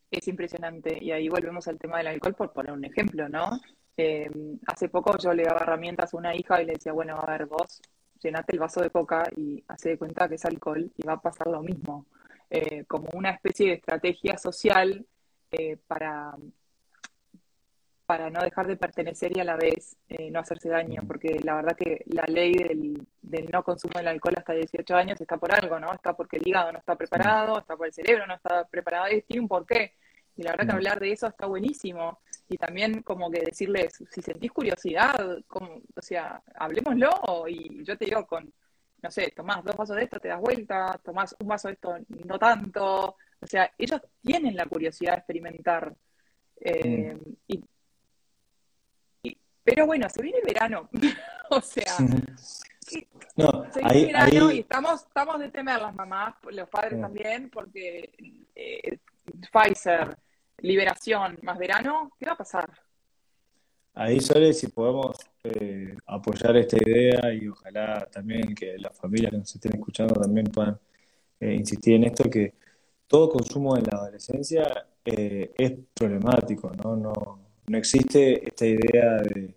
Speaker 1: Es impresionante. Y ahí volvemos al tema del alcohol por poner un ejemplo, ¿no? Eh, hace poco yo le daba herramientas a una hija y le decía, bueno, a ver, vos llenate el vaso de coca y hace de cuenta que es alcohol y va a pasar lo mismo. Eh, como una especie de estrategia social eh, para para no dejar de pertenecer y a la vez eh, no hacerse daño, porque la verdad que la ley del, no consumo del alcohol hasta 18 años está por algo, ¿no? Está porque el hígado no está preparado, está por el cerebro no está preparado, y tiene un porqué. Y la verdad que hablar de eso está buenísimo. Y también como que decirles, si sentís curiosidad, como, o sea, hablemoslo y yo te digo con, no sé, tomás dos vasos de esto, te das vuelta, tomás un vaso de esto, no tanto. O sea, ellos tienen la curiosidad de experimentar. Eh, y pero bueno, se viene el verano. o sea, no, se viene el verano y estamos, estamos de temer las mamás, los padres también, porque eh, Pfizer, liberación más verano, ¿qué va a pasar?
Speaker 2: Ahí, Sole, si podemos eh, apoyar esta idea y ojalá también que las familias que nos estén escuchando también puedan eh, insistir en esto, que todo consumo en la adolescencia es problemático, ¿no? No, no existe esta idea de,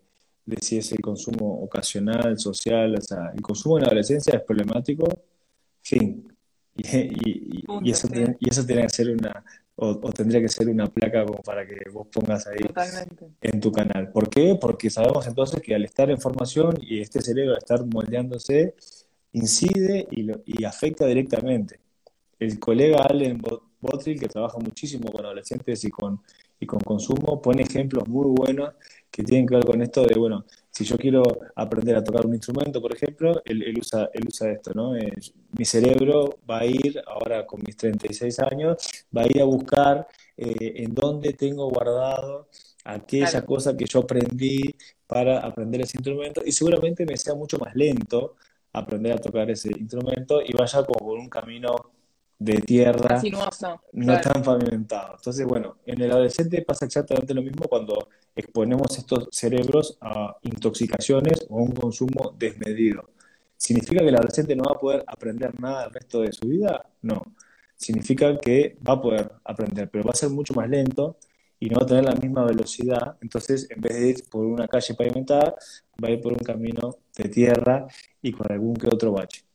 Speaker 2: si es el consumo ocasional, social, o sea, el consumo en la adolescencia es problemático, fin. Y, y, eso, tiene, y eso tiene que ser una, o, tendría que ser una placa como para que vos pongas ahí en tu canal. ¿Por qué? Porque sabemos entonces que al estar en formación y este cerebro al estar moldeándose, incide y, lo, y afecta directamente. El colega Allen Botrill, que trabaja muchísimo con adolescentes y con y con consumo, pone ejemplos muy buenos que tienen que ver con esto de, bueno, si yo quiero aprender a tocar un instrumento, por ejemplo, él, usa, él usa esto, ¿no? Eh, mi cerebro va a ir, ahora con mis 36 años, va a ir a buscar eh, en dónde tengo guardado aquella cosa que yo aprendí para aprender ese instrumento y seguramente me sea mucho más lento aprender a tocar ese instrumento y vaya como por un camino de tierra no tan pavimentado. Entonces, bueno, en el adolescente pasa exactamente lo mismo cuando exponemos estos cerebros a intoxicaciones o a un consumo desmedido. ¿Significa que el adolescente no va a poder aprender nada el resto de su vida? No. Significa que va a poder aprender, pero va a ser mucho más lento y no va a tener la misma velocidad. Entonces, en vez de ir por una calle pavimentada, va a ir por un camino de tierra y con algún que otro bache.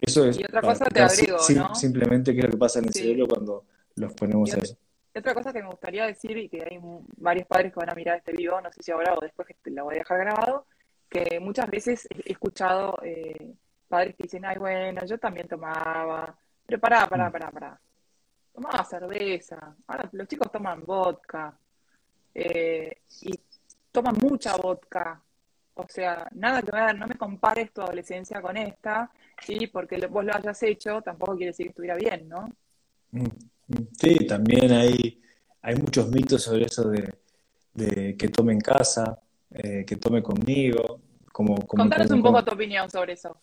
Speaker 2: Eso es
Speaker 1: Y otra cosa te
Speaker 2: si-
Speaker 1: agrego, ¿no?
Speaker 2: simplemente qué es lo que pasa en el
Speaker 1: Sí.
Speaker 2: cerebro cuando los ponemos
Speaker 1: Y
Speaker 2: a
Speaker 1: otra,
Speaker 2: eso.
Speaker 1: otra cosa que me gustaría decir, y que hay varios padres que van a mirar este video, no sé si ahora o después que te lo voy a dejar grabado, que muchas veces he he escuchado eh, padres que dicen, ay, bueno, yo también tomaba, pero pará, pará,
Speaker 2: Mm.
Speaker 1: pará, pará. Tomaba cerveza, ahora los chicos toman vodka, eh, y toman mucha vodka. O sea, nada que ver, no me compares tu adolescencia con esta, y porque vos lo hayas hecho, tampoco quiere decir que estuviera bien, ¿no?
Speaker 2: Mm, mm. Sí, también hay, hay muchos mitos sobre eso de, de que tome en casa, eh, que tome conmigo, como, como,
Speaker 1: Contanos
Speaker 2: como-
Speaker 1: un poco
Speaker 2: como-
Speaker 1: tu opinión sobre eso.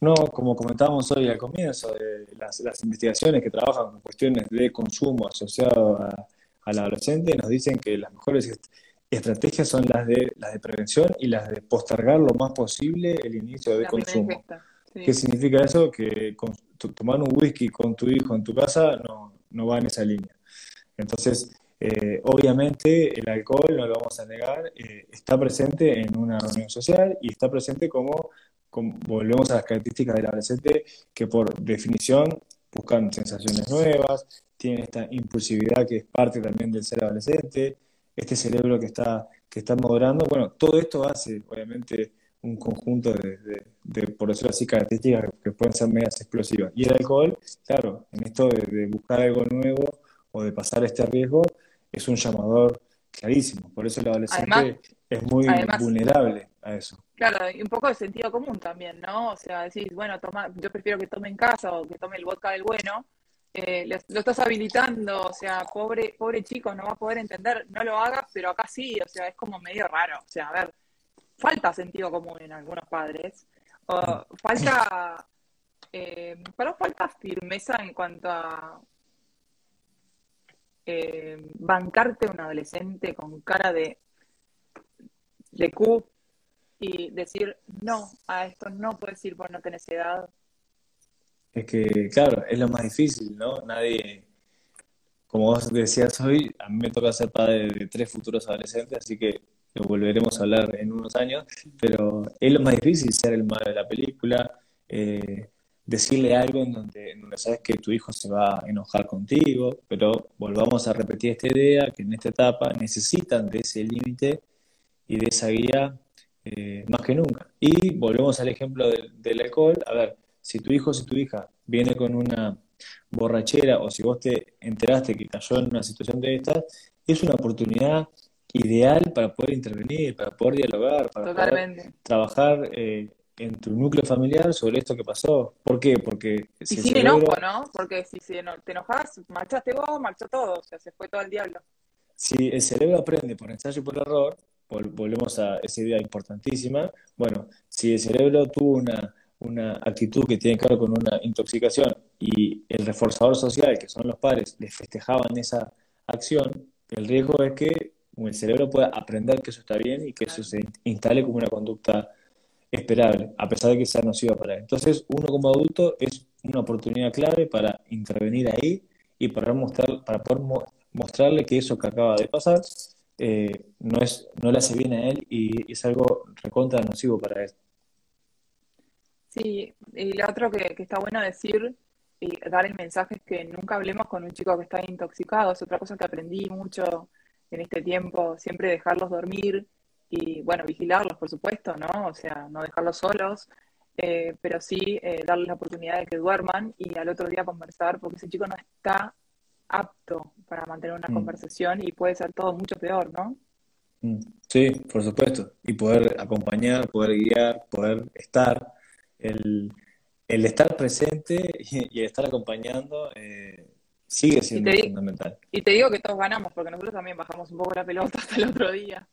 Speaker 2: no, como comentábamos hoy al comienzo, de las, las investigaciones que trabajan con cuestiones de consumo asociado a, al adolescente nos dicen que las mejores estrategias son las de, las de prevención y las de postergar lo más posible el inicio de
Speaker 1: La
Speaker 2: consumo.
Speaker 1: ingesta. Sí.
Speaker 2: ¿Qué significa eso? Que con- tomar un whisky con tu hijo en tu casa no, no va en esa línea. Entonces, eh, obviamente el alcohol, no lo vamos a negar, eh, está presente en una reunión social y está presente como, como- volvemos a las características del adolescente que por definición buscan sensaciones nuevas, tienen esta impulsividad que es parte también del ser adolescente, este cerebro que está, que está madurando. Bueno, todo esto hace, obviamente, un conjunto de, de- de, por decirlo así, características que pueden ser medias explosivas. Y el alcohol, claro, en esto de, de buscar algo nuevo o de pasar este riesgo, es un llamador clarísimo. Por eso el adolescente
Speaker 1: Además-
Speaker 2: es muy
Speaker 1: además-
Speaker 2: vulnerable a eso.
Speaker 1: Claro, y un poco de sentido común también, ¿no? O sea, decís, bueno, toma, yo prefiero que tome en casa o que tome el vodka del bueno, eh, lo, estás habilitando, o sea, pobre, pobre chico, no va a poder entender, no lo hagas, pero acá sí, o sea, es como medio raro, o sea, a ver, falta sentido común en algunos padres, o falta, eh, vos falta firmeza en cuanto a eh, bancarte un adolescente con cara de, de Q y decir, no, a esto no puedes ir por no tenés edad.
Speaker 2: Es que, claro, es lo más difícil, ¿no? Nadie, como vos decías hoy, a mí me toca ser padre de tres futuros adolescentes, así que lo volveremos a hablar en unos años, pero es lo más difícil ser el malo de la película, eh, decirle algo en donde, en sabes que tu hijo se va a enojar contigo, pero volvamos a repetir esta idea, que en esta etapa necesitan de ese límite y de esa guía eh, más que nunca. Y volvemos al ejemplo del, del alcohol, a ver, si tu hijo o si tu hija viene con una borrachera o si vos te enteraste que cayó en una situación de estas, es una oportunidad ideal para poder intervenir, para poder dialogar, para poder
Speaker 1: Totalmente.
Speaker 2: trabajar eh, en tu núcleo familiar sobre esto que pasó. ¿Por qué? Porque
Speaker 1: Y
Speaker 2: si el
Speaker 1: sin
Speaker 2: cerebro,
Speaker 1: enojo, ¿no? Porque si se eno- te enojas, marchaste vos, marchó todo, o sea, se fue todo el diablo.
Speaker 2: si el cerebro aprende por ensayo y por error, vol- volvemos a esa idea importantísima, bueno, si el cerebro tuvo una, una actitud que tiene que ver con una intoxicación y el reforzador social, que son los padres, les festejaban esa acción, el riesgo es que el cerebro pueda aprender que eso está bien y que eso se instale como una conducta esperable, a pesar de que sea nociva para él. Entonces, uno como adulto es una oportunidad clave para intervenir ahí y para mostrar, para poder mo- mostrarle que eso que acaba de pasar eh, no es, no le hace bien a él y es algo recontra nocivo para él.
Speaker 1: Sí, y lo otro que, que está bueno decir y dar el mensaje es que nunca hablemos con un chico que está intoxicado. Es otra cosa que aprendí mucho en este tiempo, siempre dejarlos dormir y, bueno, vigilarlos, por supuesto, ¿no? O sea, no dejarlos solos, eh, pero sí eh, darles la oportunidad de que duerman y al otro día conversar, porque ese chico no está apto para mantener una
Speaker 2: Mm.
Speaker 1: conversación y puede ser todo mucho peor, ¿no?
Speaker 2: Mm, Sí, por supuesto. Y poder acompañar, poder guiar, poder estar, el, el estar presente y, y el estar acompañando eh, sigue siendo
Speaker 1: te
Speaker 2: fundamental.
Speaker 1: Y te digo que todos ganamos, porque nosotros también bajamos un poco la pelota hasta el otro día.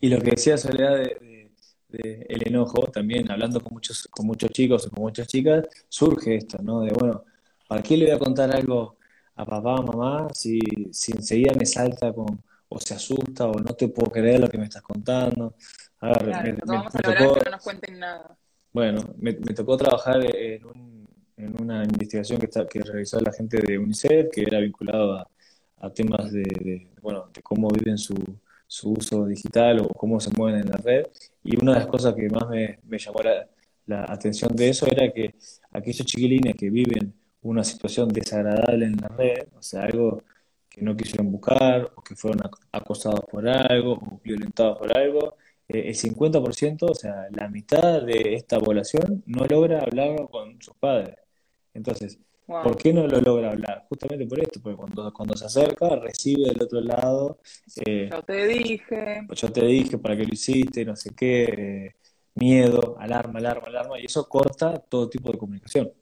Speaker 2: Y lo que decía Soledad de, de- de el enojo, también hablando con muchos, con muchos chicos o con muchas chicas, surge esto, ¿no? De bueno, ¿para qué le voy a contar algo a papá o mamá si, si enseguida me salta con, o se asusta, o no te puedo creer lo que me estás contando? A ver,
Speaker 1: Claro,
Speaker 2: me, me-
Speaker 1: vamos a
Speaker 2: me tocó,
Speaker 1: que no nos cuenten nada.
Speaker 2: Bueno, me, tocó trabajar en, un- en una investigación que, está, que realizó la gente de UNICEF, que era vinculado a, temas de, bueno, de cómo viven su, su uso digital o cómo se mueven en la red. Y una de las cosas que más me, llamó la, la atención de eso era que aquellos chiquilines que viven una situación desagradable en la red, o sea, algo que no quisieron buscar, o que fueron acosados por algo, o violentados por algo, el 50%, o sea, la mitad de esta población no logra hablar con sus padres. Entonces, ¿por qué no lo logra hablar? Justamente por esto, porque cuando, cuando se acerca, recibe del otro lado.
Speaker 1: Eh, yo te dije.
Speaker 2: Yo te dije para qué lo hiciste, no sé qué, eh, miedo, alarma, alarma, alarma, y eso corta todo tipo de comunicación.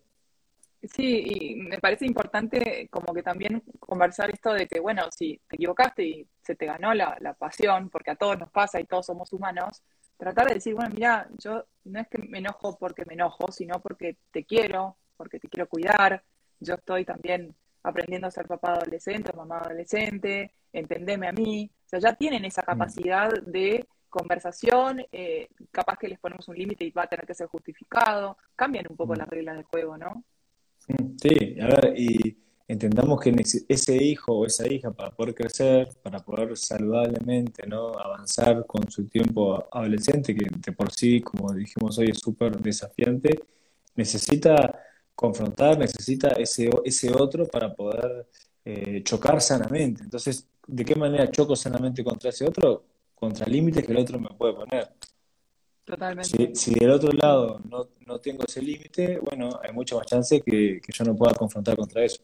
Speaker 1: Sí, y me parece importante como que también conversar esto de que, bueno, si te equivocaste y se te ganó la, la pasión, porque a todos nos pasa y todos somos humanos, tratar de decir, bueno, mira, yo no es que me enojo porque me enojo, sino porque te quiero, porque te quiero cuidar. Yo estoy también aprendiendo a ser papá adolescente o mamá adolescente, entendeme a mí. O sea, ya tienen esa mm. capacidad de conversación, eh, capaz que les ponemos un límite y va a tener que ser justificado. Cambian un poco mm. las reglas del juego, ¿no?
Speaker 2: Sí, a y entendamos que ese hijo o esa hija para poder crecer, para poder saludablemente, ¿no? avanzar con su tiempo adolescente, que de por sí, como dijimos hoy, es súper desafiante, necesita confrontar, necesita ese, ese otro para poder eh, chocar sanamente. Entonces, ¿de qué manera choco sanamente contra ese otro? Contra límites que el otro me puede poner.
Speaker 1: Totalmente.
Speaker 2: Si, del otro lado no, no tengo ese límite, bueno, hay mucha más chance que, que, yo no pueda confrontar contra eso.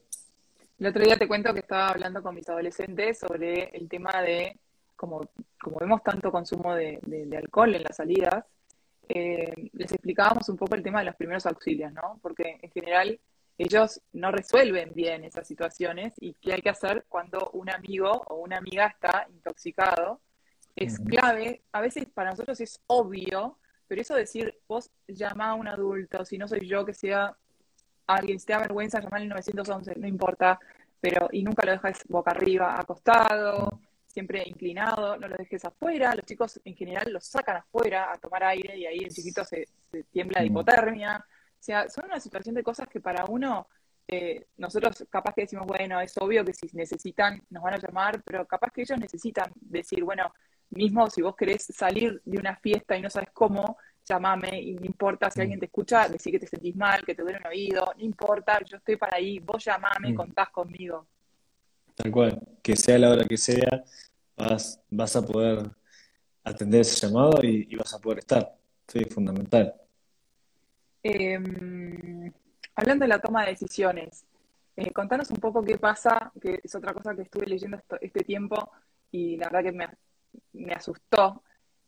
Speaker 1: El otro día te cuento que estaba hablando con mis adolescentes sobre el tema de, como, como vemos tanto consumo de, de, alcohol en las salidas, eh, les explicábamos un poco el tema de los primeros auxilios, ¿no? Porque en general ellos no resuelven bien esas situaciones y qué hay que hacer cuando un amigo o una amiga está intoxicado es clave. A veces para nosotros es obvio, pero eso decir, vos llama a un adulto, si no soy yo que sea alguien, si te da vergüenza, llamar al 911, no importa, pero y nunca lo dejes boca arriba, acostado, siempre inclinado, no lo dejes afuera. Los chicos en general los sacan afuera a tomar aire y ahí el chiquito se, tiembla de hipotermia. O sea, son una situación de cosas que para uno eh, nosotros capaz que decimos, bueno, es obvio que si necesitan nos van a llamar, pero capaz que ellos necesitan decir, bueno, mismo si vos querés salir de una fiesta y no sabes cómo, llamame y no importa si mm. alguien te escucha, decir que te sentís mal, que te duele un oído, no importa, yo estoy para ahí, vos llamame, mm. contás conmigo.
Speaker 2: Tal cual, que sea la hora que sea, vas, vas a poder atender ese llamado y, vas a poder estar. Sí, fundamental.
Speaker 1: Em, hablando de la toma de decisiones, eh, contanos un poco qué pasa, que es otra cosa que estuve leyendo este tiempo y la verdad que me, me asustó.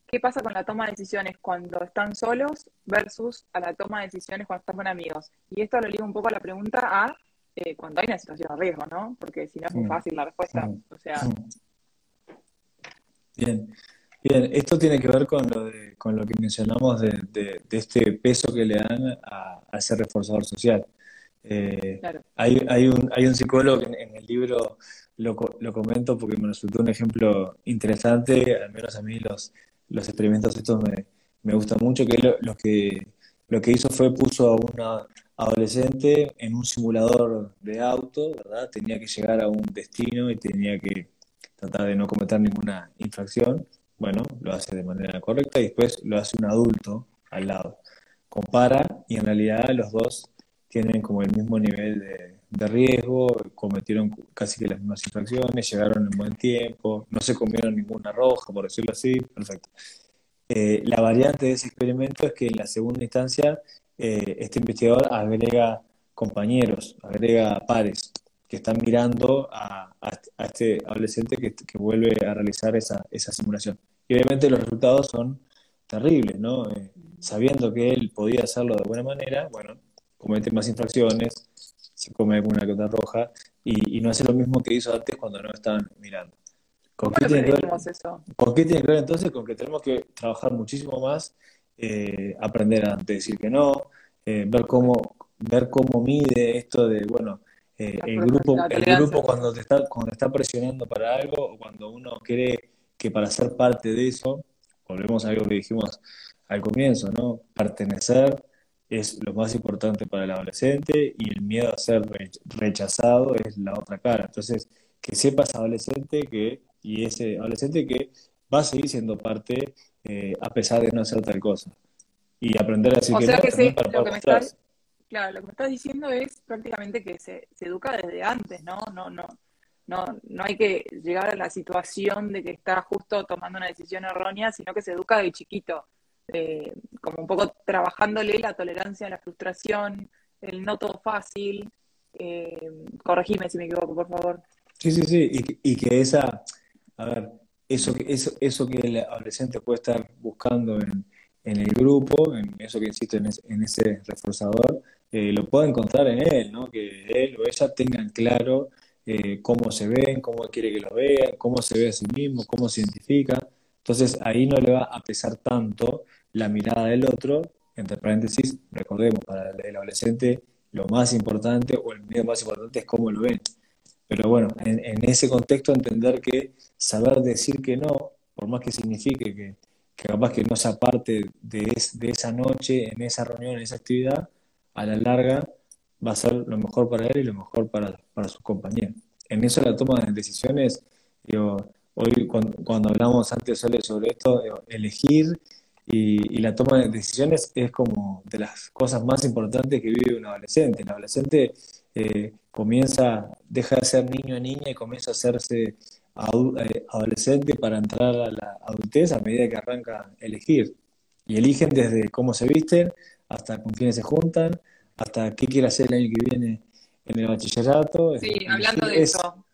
Speaker 1: ¿Qué pasa con la toma de decisiones cuando están solos versus a la toma de decisiones cuando están con amigos? Y esto lo ligo un poco a la pregunta a eh, cuando hay una situación de riesgo, ¿no? Porque si no es muy mm. fácil la respuesta. Mm. O sea. Mm.
Speaker 2: Bien. Bien, esto tiene que ver con lo, de, con lo que mencionamos de, de, este peso que le dan a, ese reforzador social. Eh, hay, hay, un, hay un psicólogo en el libro lo, lo, comento porque me resultó un ejemplo interesante, al menos a mí los, los experimentos estos me, me gustan mucho, que lo, que lo que hizo fue puso a una adolescente en un simulador de auto, ¿verdad? Tenía que llegar a un destino y tenía que tratar de no cometer ninguna infracción. Bueno, lo hace de manera correcta y después lo hace un adulto al lado. Compara y en realidad los dos tienen como el mismo nivel de, de riesgo, cometieron casi que las mismas infracciones, llegaron en buen tiempo, no se comieron ninguna roja, por decirlo así, perfecto. Eh, la variante de ese experimento es que en la segunda instancia eh, este investigador agrega compañeros, agrega pares que están mirando a, a, este adolescente que, que, vuelve a realizar esa, esa, simulación. Y obviamente los resultados son terribles, ¿no? Eh, sabiendo que él podía hacerlo de buena manera, bueno, comete más infracciones, se come alguna que otra roja y, no hace lo mismo que hizo antes cuando no estaban mirando.
Speaker 1: ¿Con qué, tiene que ver, eso?
Speaker 2: ¿Con qué tiene que ver entonces? Con que tenemos que trabajar muchísimo más, eh, aprender a decir que no, eh, ver cómo ver cómo mide esto de, bueno, eh, el grupo, el grupo cuando te está, cuando está presionando para algo o cuando uno cree que para ser parte de eso, volvemos a algo que dijimos al comienzo, ¿no? Pertenecer es lo más importante para el adolescente y el miedo a ser rechazado es la otra cara. Entonces, que sepas adolescente que, y ese adolescente que va a seguir siendo parte eh, a pesar de no hacer tal cosa. y aprender a decir
Speaker 1: O
Speaker 2: que
Speaker 1: sea
Speaker 2: no
Speaker 1: que se,
Speaker 2: para
Speaker 1: lo que me estás, claro, lo que me estás diciendo es prácticamente que se, se educa desde antes, ¿no? No, no, no, no hay que llegar a la situación de que está justo tomando una decisión errónea, sino que se educa de chiquito, eh, como un poco trabajándole la tolerancia a la frustración, el no todo fácil. Eh, corregime si me equivoco, por favor.
Speaker 2: Sí, sí, sí, y, que esa, a ver, eso eso, eso que el adolescente puede estar buscando en, en el grupo, en eso que insisto, en, ese, en ese reforzador, eh, lo puede encontrar en él, ¿no? Que él o ella tengan claro eh, cómo se ven, cómo quiere que lo vean, cómo se ve a sí mismo, cómo se identifica. Entonces ahí no le va a pesar tanto la mirada del otro, entre paréntesis, recordemos, para el adolescente lo más importante o el medio más importante es cómo lo ven. Pero bueno, en, en ese contexto entender que saber decir que no, por más que signifique que, que capaz que no sea parte de, es- de esa noche, en esa reunión, en esa actividad, a la larga va a ser lo mejor para él y lo mejor para, para sus compañeros. En eso la toma de decisiones, digo, hoy cuando, cuando hablamos antes sobre esto, digo, elegir y, y la toma de decisiones es como de las cosas más importantes que vive un adolescente. El adolescente eh, comienza, deja de ser niño o niña y comienza a hacerse eh, adolescente para entrar a la adultez a medida que arranca a elegir. Y eligen desde cómo se visten, hasta con quiénes se juntan, hasta qué quiere hacer el año que viene en el bachillerato.
Speaker 1: Sí, hablando
Speaker 2: elegir
Speaker 1: de
Speaker 2: es,
Speaker 1: eso,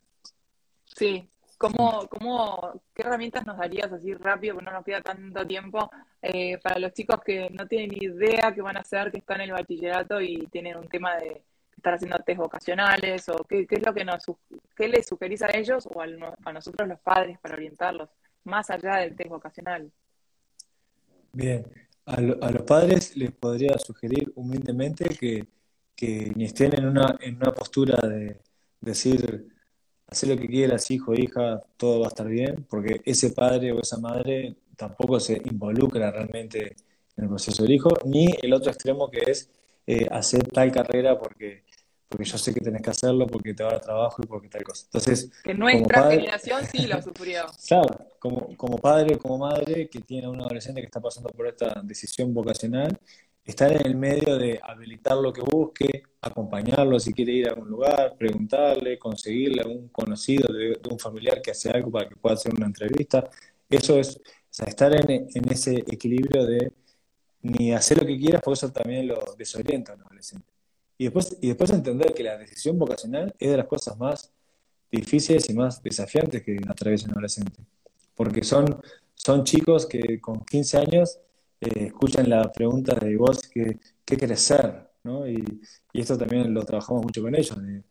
Speaker 1: sí. ¿Cómo, cómo, qué herramientas nos darías así rápido, porque no nos queda tanto tiempo, eh, para los chicos que no tienen idea qué van a hacer, que están en el bachillerato y tienen un tema de estar haciendo test vocacionales, o qué, es lo que nos, qué les sugerís a ellos o al- a nosotros los padres para orientarlos, más allá del test vocacional?
Speaker 2: Bien, a, a los padres les podría sugerir humildemente que, que ni estén en una, en una postura de decir, hacer lo que quieras, hijo, hija, todo va a estar bien, porque ese padre o esa madre tampoco se involucra realmente en el proceso del hijo, ni el otro extremo que es eh, hacer tal carrera porque, porque yo sé que tenés que hacerlo, porque te va a dar trabajo y porque tal cosa. Entonces,
Speaker 1: Que
Speaker 2: como
Speaker 1: nuestra
Speaker 2: padre,
Speaker 1: generación sí lo sufrió.
Speaker 2: Claro, como, como padre o como madre que tiene a un adolescente que está pasando por esta decisión vocacional, estar en el medio de habilitar lo que busque, acompañarlo si quiere ir a algún lugar, preguntarle, conseguirle a un conocido de, un familiar que hace algo para que pueda hacer una entrevista. Eso es, o sea, estar en, ese equilibrio de ni hacer lo que quieras, porque eso también lo desorienta a un adolescente. Y después, y después entender que la decisión vocacional es de las cosas más difíciles y más desafiantes que atraviesa un adolescente. Porque son, son chicos que con 15 años eh, escuchan la pregunta de vos, ¿qué, qué querés ser? ¿no? Y, y esto también lo trabajamos mucho con ellos, de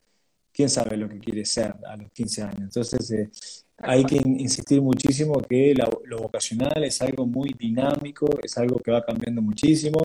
Speaker 2: quién sabe lo que quiere ser a los 15 años. Entonces, eh, hay que in- insistir muchísimo que la- lo vocacional es algo muy dinámico, es algo que va cambiando muchísimo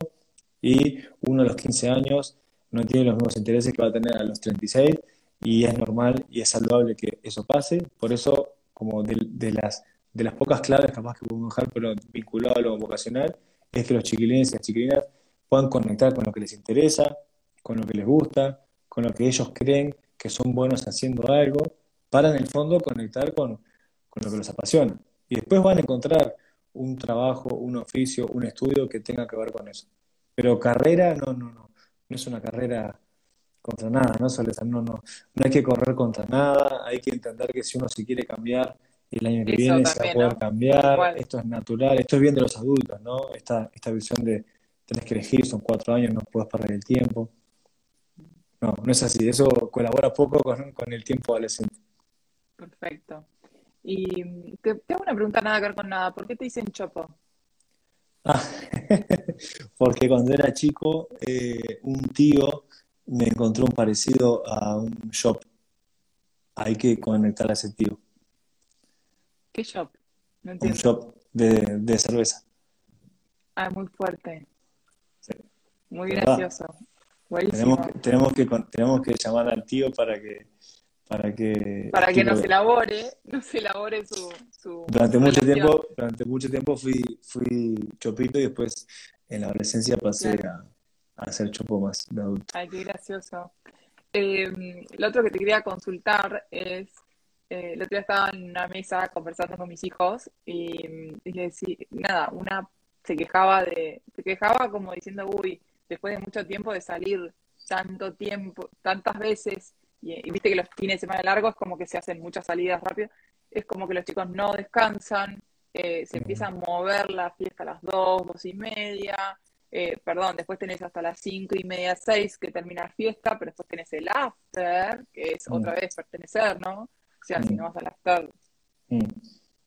Speaker 2: y uno a los 15 años no tiene los mismos intereses que va a tener a los 36 y es normal y es saludable que eso pase. Por eso, como de, de las, de las pocas claves capaz que podemos dejar, pero vinculado a lo vocacional, es que los chiquilines y las chiquilinas puedan conectar con lo que les interesa, con lo que les gusta, con lo que ellos creen que son buenos haciendo algo, para en el fondo conectar con, con lo que los apasiona. Y después van a encontrar un trabajo, un oficio, un estudio que tenga que ver con eso. Pero carrera, no, no, no. No es una carrera contra nada, ¿no? No, no. No hay que correr contra nada, hay que entender que si uno se quiere cambiar el año que
Speaker 1: Eso
Speaker 2: viene, se va a poder cambiar, esto es natural, esto es bien de los adultos, ¿no? Esta, esta visión de tenés que elegir, son cuatro años, no puedes perder el tiempo. No, no es así, eso colabora poco con, con el tiempo adolescente.
Speaker 1: Perfecto. Y te, te hago una pregunta nada que ver con nada. ¿Por qué te dicen chopo?
Speaker 2: Ah, porque cuando era chico, eh, un tío me encontró un parecido a un shop. Hay que conectar a ese tío.
Speaker 1: ¿Qué shop? No
Speaker 2: Un
Speaker 1: entiendo.
Speaker 2: shop de, de cerveza.
Speaker 1: Ah, muy fuerte.
Speaker 2: Sí,
Speaker 1: Muy
Speaker 2: verdad.
Speaker 1: gracioso.
Speaker 2: Tenemos que, tenemos que, con- tenemos que llamar al tío para que, para que
Speaker 1: Para que nos elabore, nos elabore su, su,
Speaker 2: Durante mucho
Speaker 1: relación.
Speaker 2: tiempo, durante mucho tiempo fui, fui chopito y después en la adolescencia pasé
Speaker 1: Claro.
Speaker 2: a, a hacer chopo más de adulto.
Speaker 1: Ay, qué gracioso. Eh, lo otro que te quería consultar es, eh, el otro día estaba en una mesa conversando con mis hijos y, y les decía, nada, una se quejaba de, se quejaba como diciendo, uy, después de mucho tiempo de salir tanto tiempo, tantas veces, y, viste que los fines de semana largos como que se hacen muchas salidas rápido, es como que los chicos no descansan, eh, se empieza a mover la fiesta a las dos, dos y media, eh, perdón, después tenés hasta las cinco y media, seis que termina la fiesta, pero después tenés el after, que es otra vez pertenecer, ¿no? O sea, si no vas al after,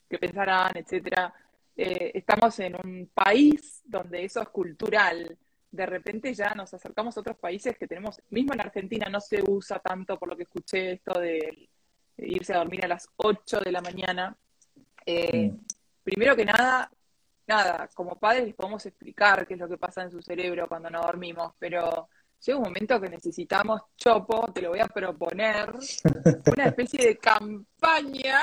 Speaker 1: ¿qué pensarán, etcétera? Eh, estamos en un país donde eso es cultural. De repente ya nos acercamos a otros países que tenemos, mismo en Argentina no se usa tanto por lo que escuché esto de, irse a dormir a las 8 de la mañana. Eh, primero que nada, nada, como padres les podemos explicar qué es lo que pasa en su cerebro cuando no dormimos, pero llega un momento que necesitamos, Chopo, te lo voy a proponer, una especie de campaña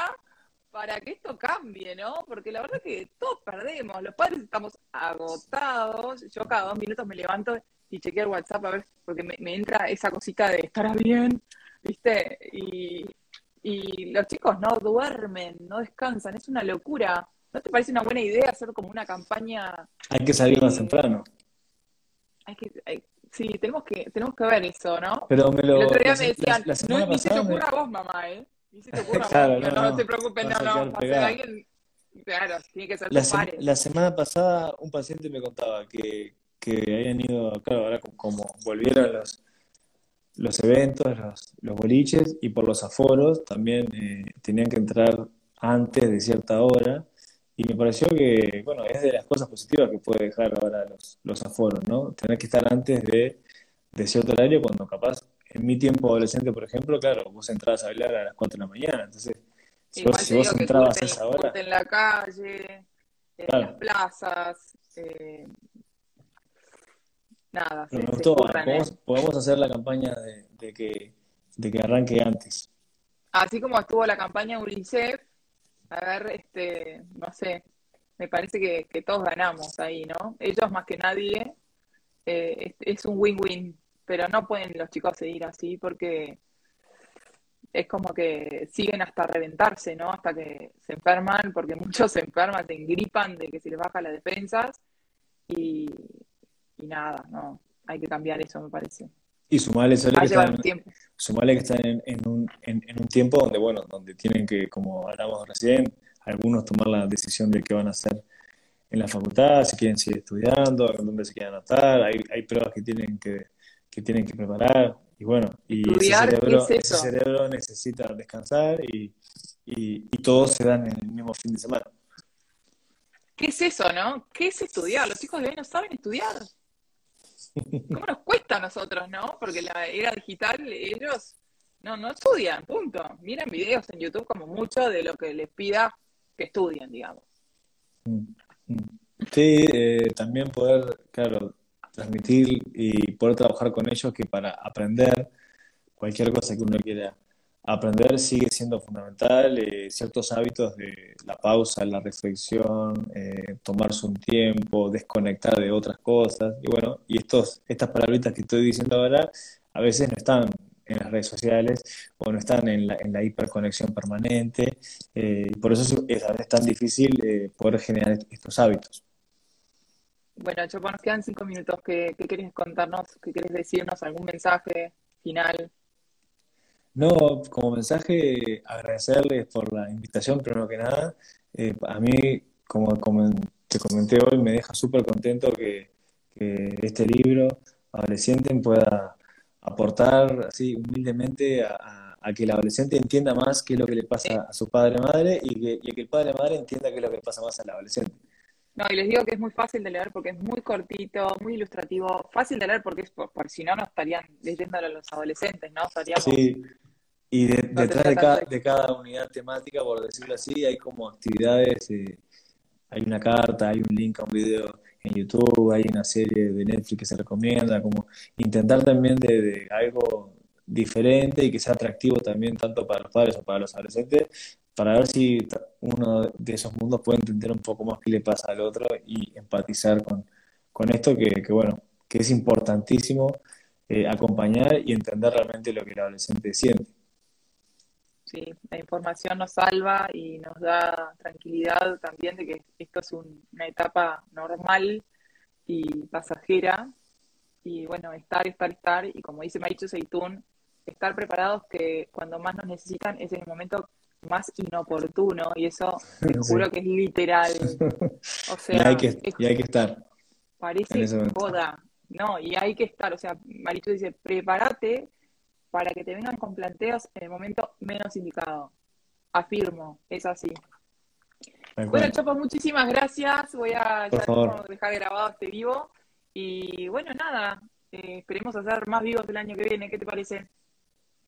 Speaker 1: para que esto cambie, ¿no? Porque la verdad es que todos perdemos, los padres estamos agotados, yo cada dos minutos me levanto y chequeo el WhatsApp a ver, porque me, entra esa cosita de estar bien, ¿viste? Y, y los chicos no duermen, no descansan, es una locura. ¿No te parece una buena idea hacer como una campaña?
Speaker 2: Hay que salir más temprano.
Speaker 1: Hay que, sí, tenemos que, tenemos que ver eso, ¿no?
Speaker 2: Pero me lo,
Speaker 1: El otro día me decían, no, ni se te ocurra a vos, mamá, ¿eh? claro, no, no, no, te preocupes, no, no, alguien, claro, tiene que ser
Speaker 2: la, la semana pasada un paciente me contaba que, que habían ido, claro, ahora como volvieron los, los eventos, los, los boliches, y por los aforos también eh, tenían que entrar antes de cierta hora, y me pareció que, bueno, es de las cosas positivas que puede dejar ahora los, los aforos, ¿no? Tener que estar antes de, de cierto horario cuando capaz en mi tiempo adolescente, por ejemplo, claro, vos entrabas a bailar a las 4 de la mañana, entonces, si vos, entrabas a esa hora...
Speaker 1: En la calle, en las plazas, eh, nada.
Speaker 2: se, podemos, podemos, hacer la campaña de, que, de que arranque antes.
Speaker 1: Así como estuvo la campaña UNICEF, a ver, este, no sé, me parece que, todos ganamos ahí, ¿no? Ellos más que nadie, eh, es un win-win pero no pueden los chicos seguir así porque es como que siguen hasta reventarse, ¿no? Hasta que se enferman, porque muchos se enferman, se engripan de que se les baja las defensas y, nada, no, hay que cambiar eso, me parece.
Speaker 2: Y sumarle, que están, que están en, en, un, en, un tiempo donde, bueno, donde tienen que, como hablamos recién, algunos tomar la decisión de qué van a hacer en la facultad, si quieren seguir estudiando, dónde se quieren anotar, hay, hay pruebas que tienen que que tienen que preparar. Y bueno, y ese cerebro, ese cerebro, necesita descansar y, y, todos se dan en el mismo fin de semana.
Speaker 1: ¿Qué es eso, no? ¿Qué es estudiar? Los hijos de hoy no saben estudiar. ¿Cómo nos cuesta a nosotros, no? Porque la era digital, ellos no, no estudian, punto. Miran videos en YouTube como mucho de lo que les pida que estudien, digamos.
Speaker 2: Sí, eh, también poder, claro, transmitir y poder trabajar con ellos que para aprender cualquier cosa que uno quiera aprender sigue siendo fundamental, eh, ciertos hábitos de la pausa, la reflexión, eh, tomarse un tiempo, desconectar de otras cosas, y bueno, y estos, estas palabritas que estoy diciendo ahora a veces no están en las redes sociales o no están en la, en la hiperconexión permanente, eh, y por eso es, es tan difícil poder generar estos hábitos.
Speaker 1: Bueno, Chopo, nos quedan cinco minutos. ¿Qué, qué querés contarnos? ¿Qué querés decirnos? ¿Algún mensaje final?
Speaker 2: No, como mensaje, agradecerles por la invitación, primero que nada. Eh, a mí, como, te comenté hoy, me deja súper contento que, este libro, Adolescente, pueda aportar así humildemente a, que el adolescente entienda más qué es lo que le pasa a su padre o madre y que, y que el padre o madre entienda qué es lo que le pasa más al adolescente.
Speaker 1: No, y les digo que es muy fácil de leer porque es muy cortito, muy ilustrativo. Fácil de leer porque es por, si no, no estarían leyéndolo los adolescentes, ¿no?
Speaker 2: sí, y detrás de cada, de cada, unidad temática, por decirlo así, hay como actividades, eh, hay una carta, hay un link a un video en YouTube, hay una serie de Netflix que se recomienda, como intentar también de, de algo diferente y que sea atractivo también tanto para los padres o para los adolescentes, para ver si uno de esos mundos puede entender un poco más qué le pasa al otro y empatizar con, esto que, bueno, que es importantísimo eh, acompañar y entender realmente lo que el adolescente siente.
Speaker 1: Sí, la información nos salva y nos da tranquilidad también de que esto es una etapa normal y pasajera. Y bueno, estar, estar, estar, y como dice Marichu Seitún, estar preparados que cuando más nos necesitan es en el momento más inoportuno, y eso te juro que es literal.
Speaker 2: O sea, y hay que, y hay que estar.
Speaker 1: Parece joda, no, y hay que estar, o sea, Marichu dice, prepárate para que te vengan con planteos en el momento menos indicado. Afirmo, es así. Bueno, Chopo, muchísimas gracias. Voy a dejar grabado este vivo. Y bueno, nada, eh, esperemos hacer más vivos el año que viene. ¿Qué te parece?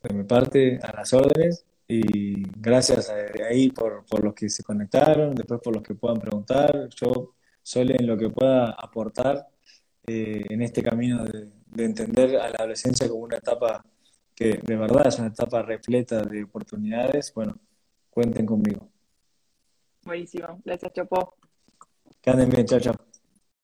Speaker 2: De mi parte, a las órdenes. Y gracias de ahí por, por los que se conectaron, después por los que puedan preguntar. Yo solo en lo que pueda aportar eh, en este camino de, de entender a la adolescencia como una etapa que de verdad es una etapa repleta de oportunidades, bueno, cuenten conmigo.
Speaker 1: Buenísimo. Gracias, Chopo.
Speaker 2: Que anden bien. Chao, chao.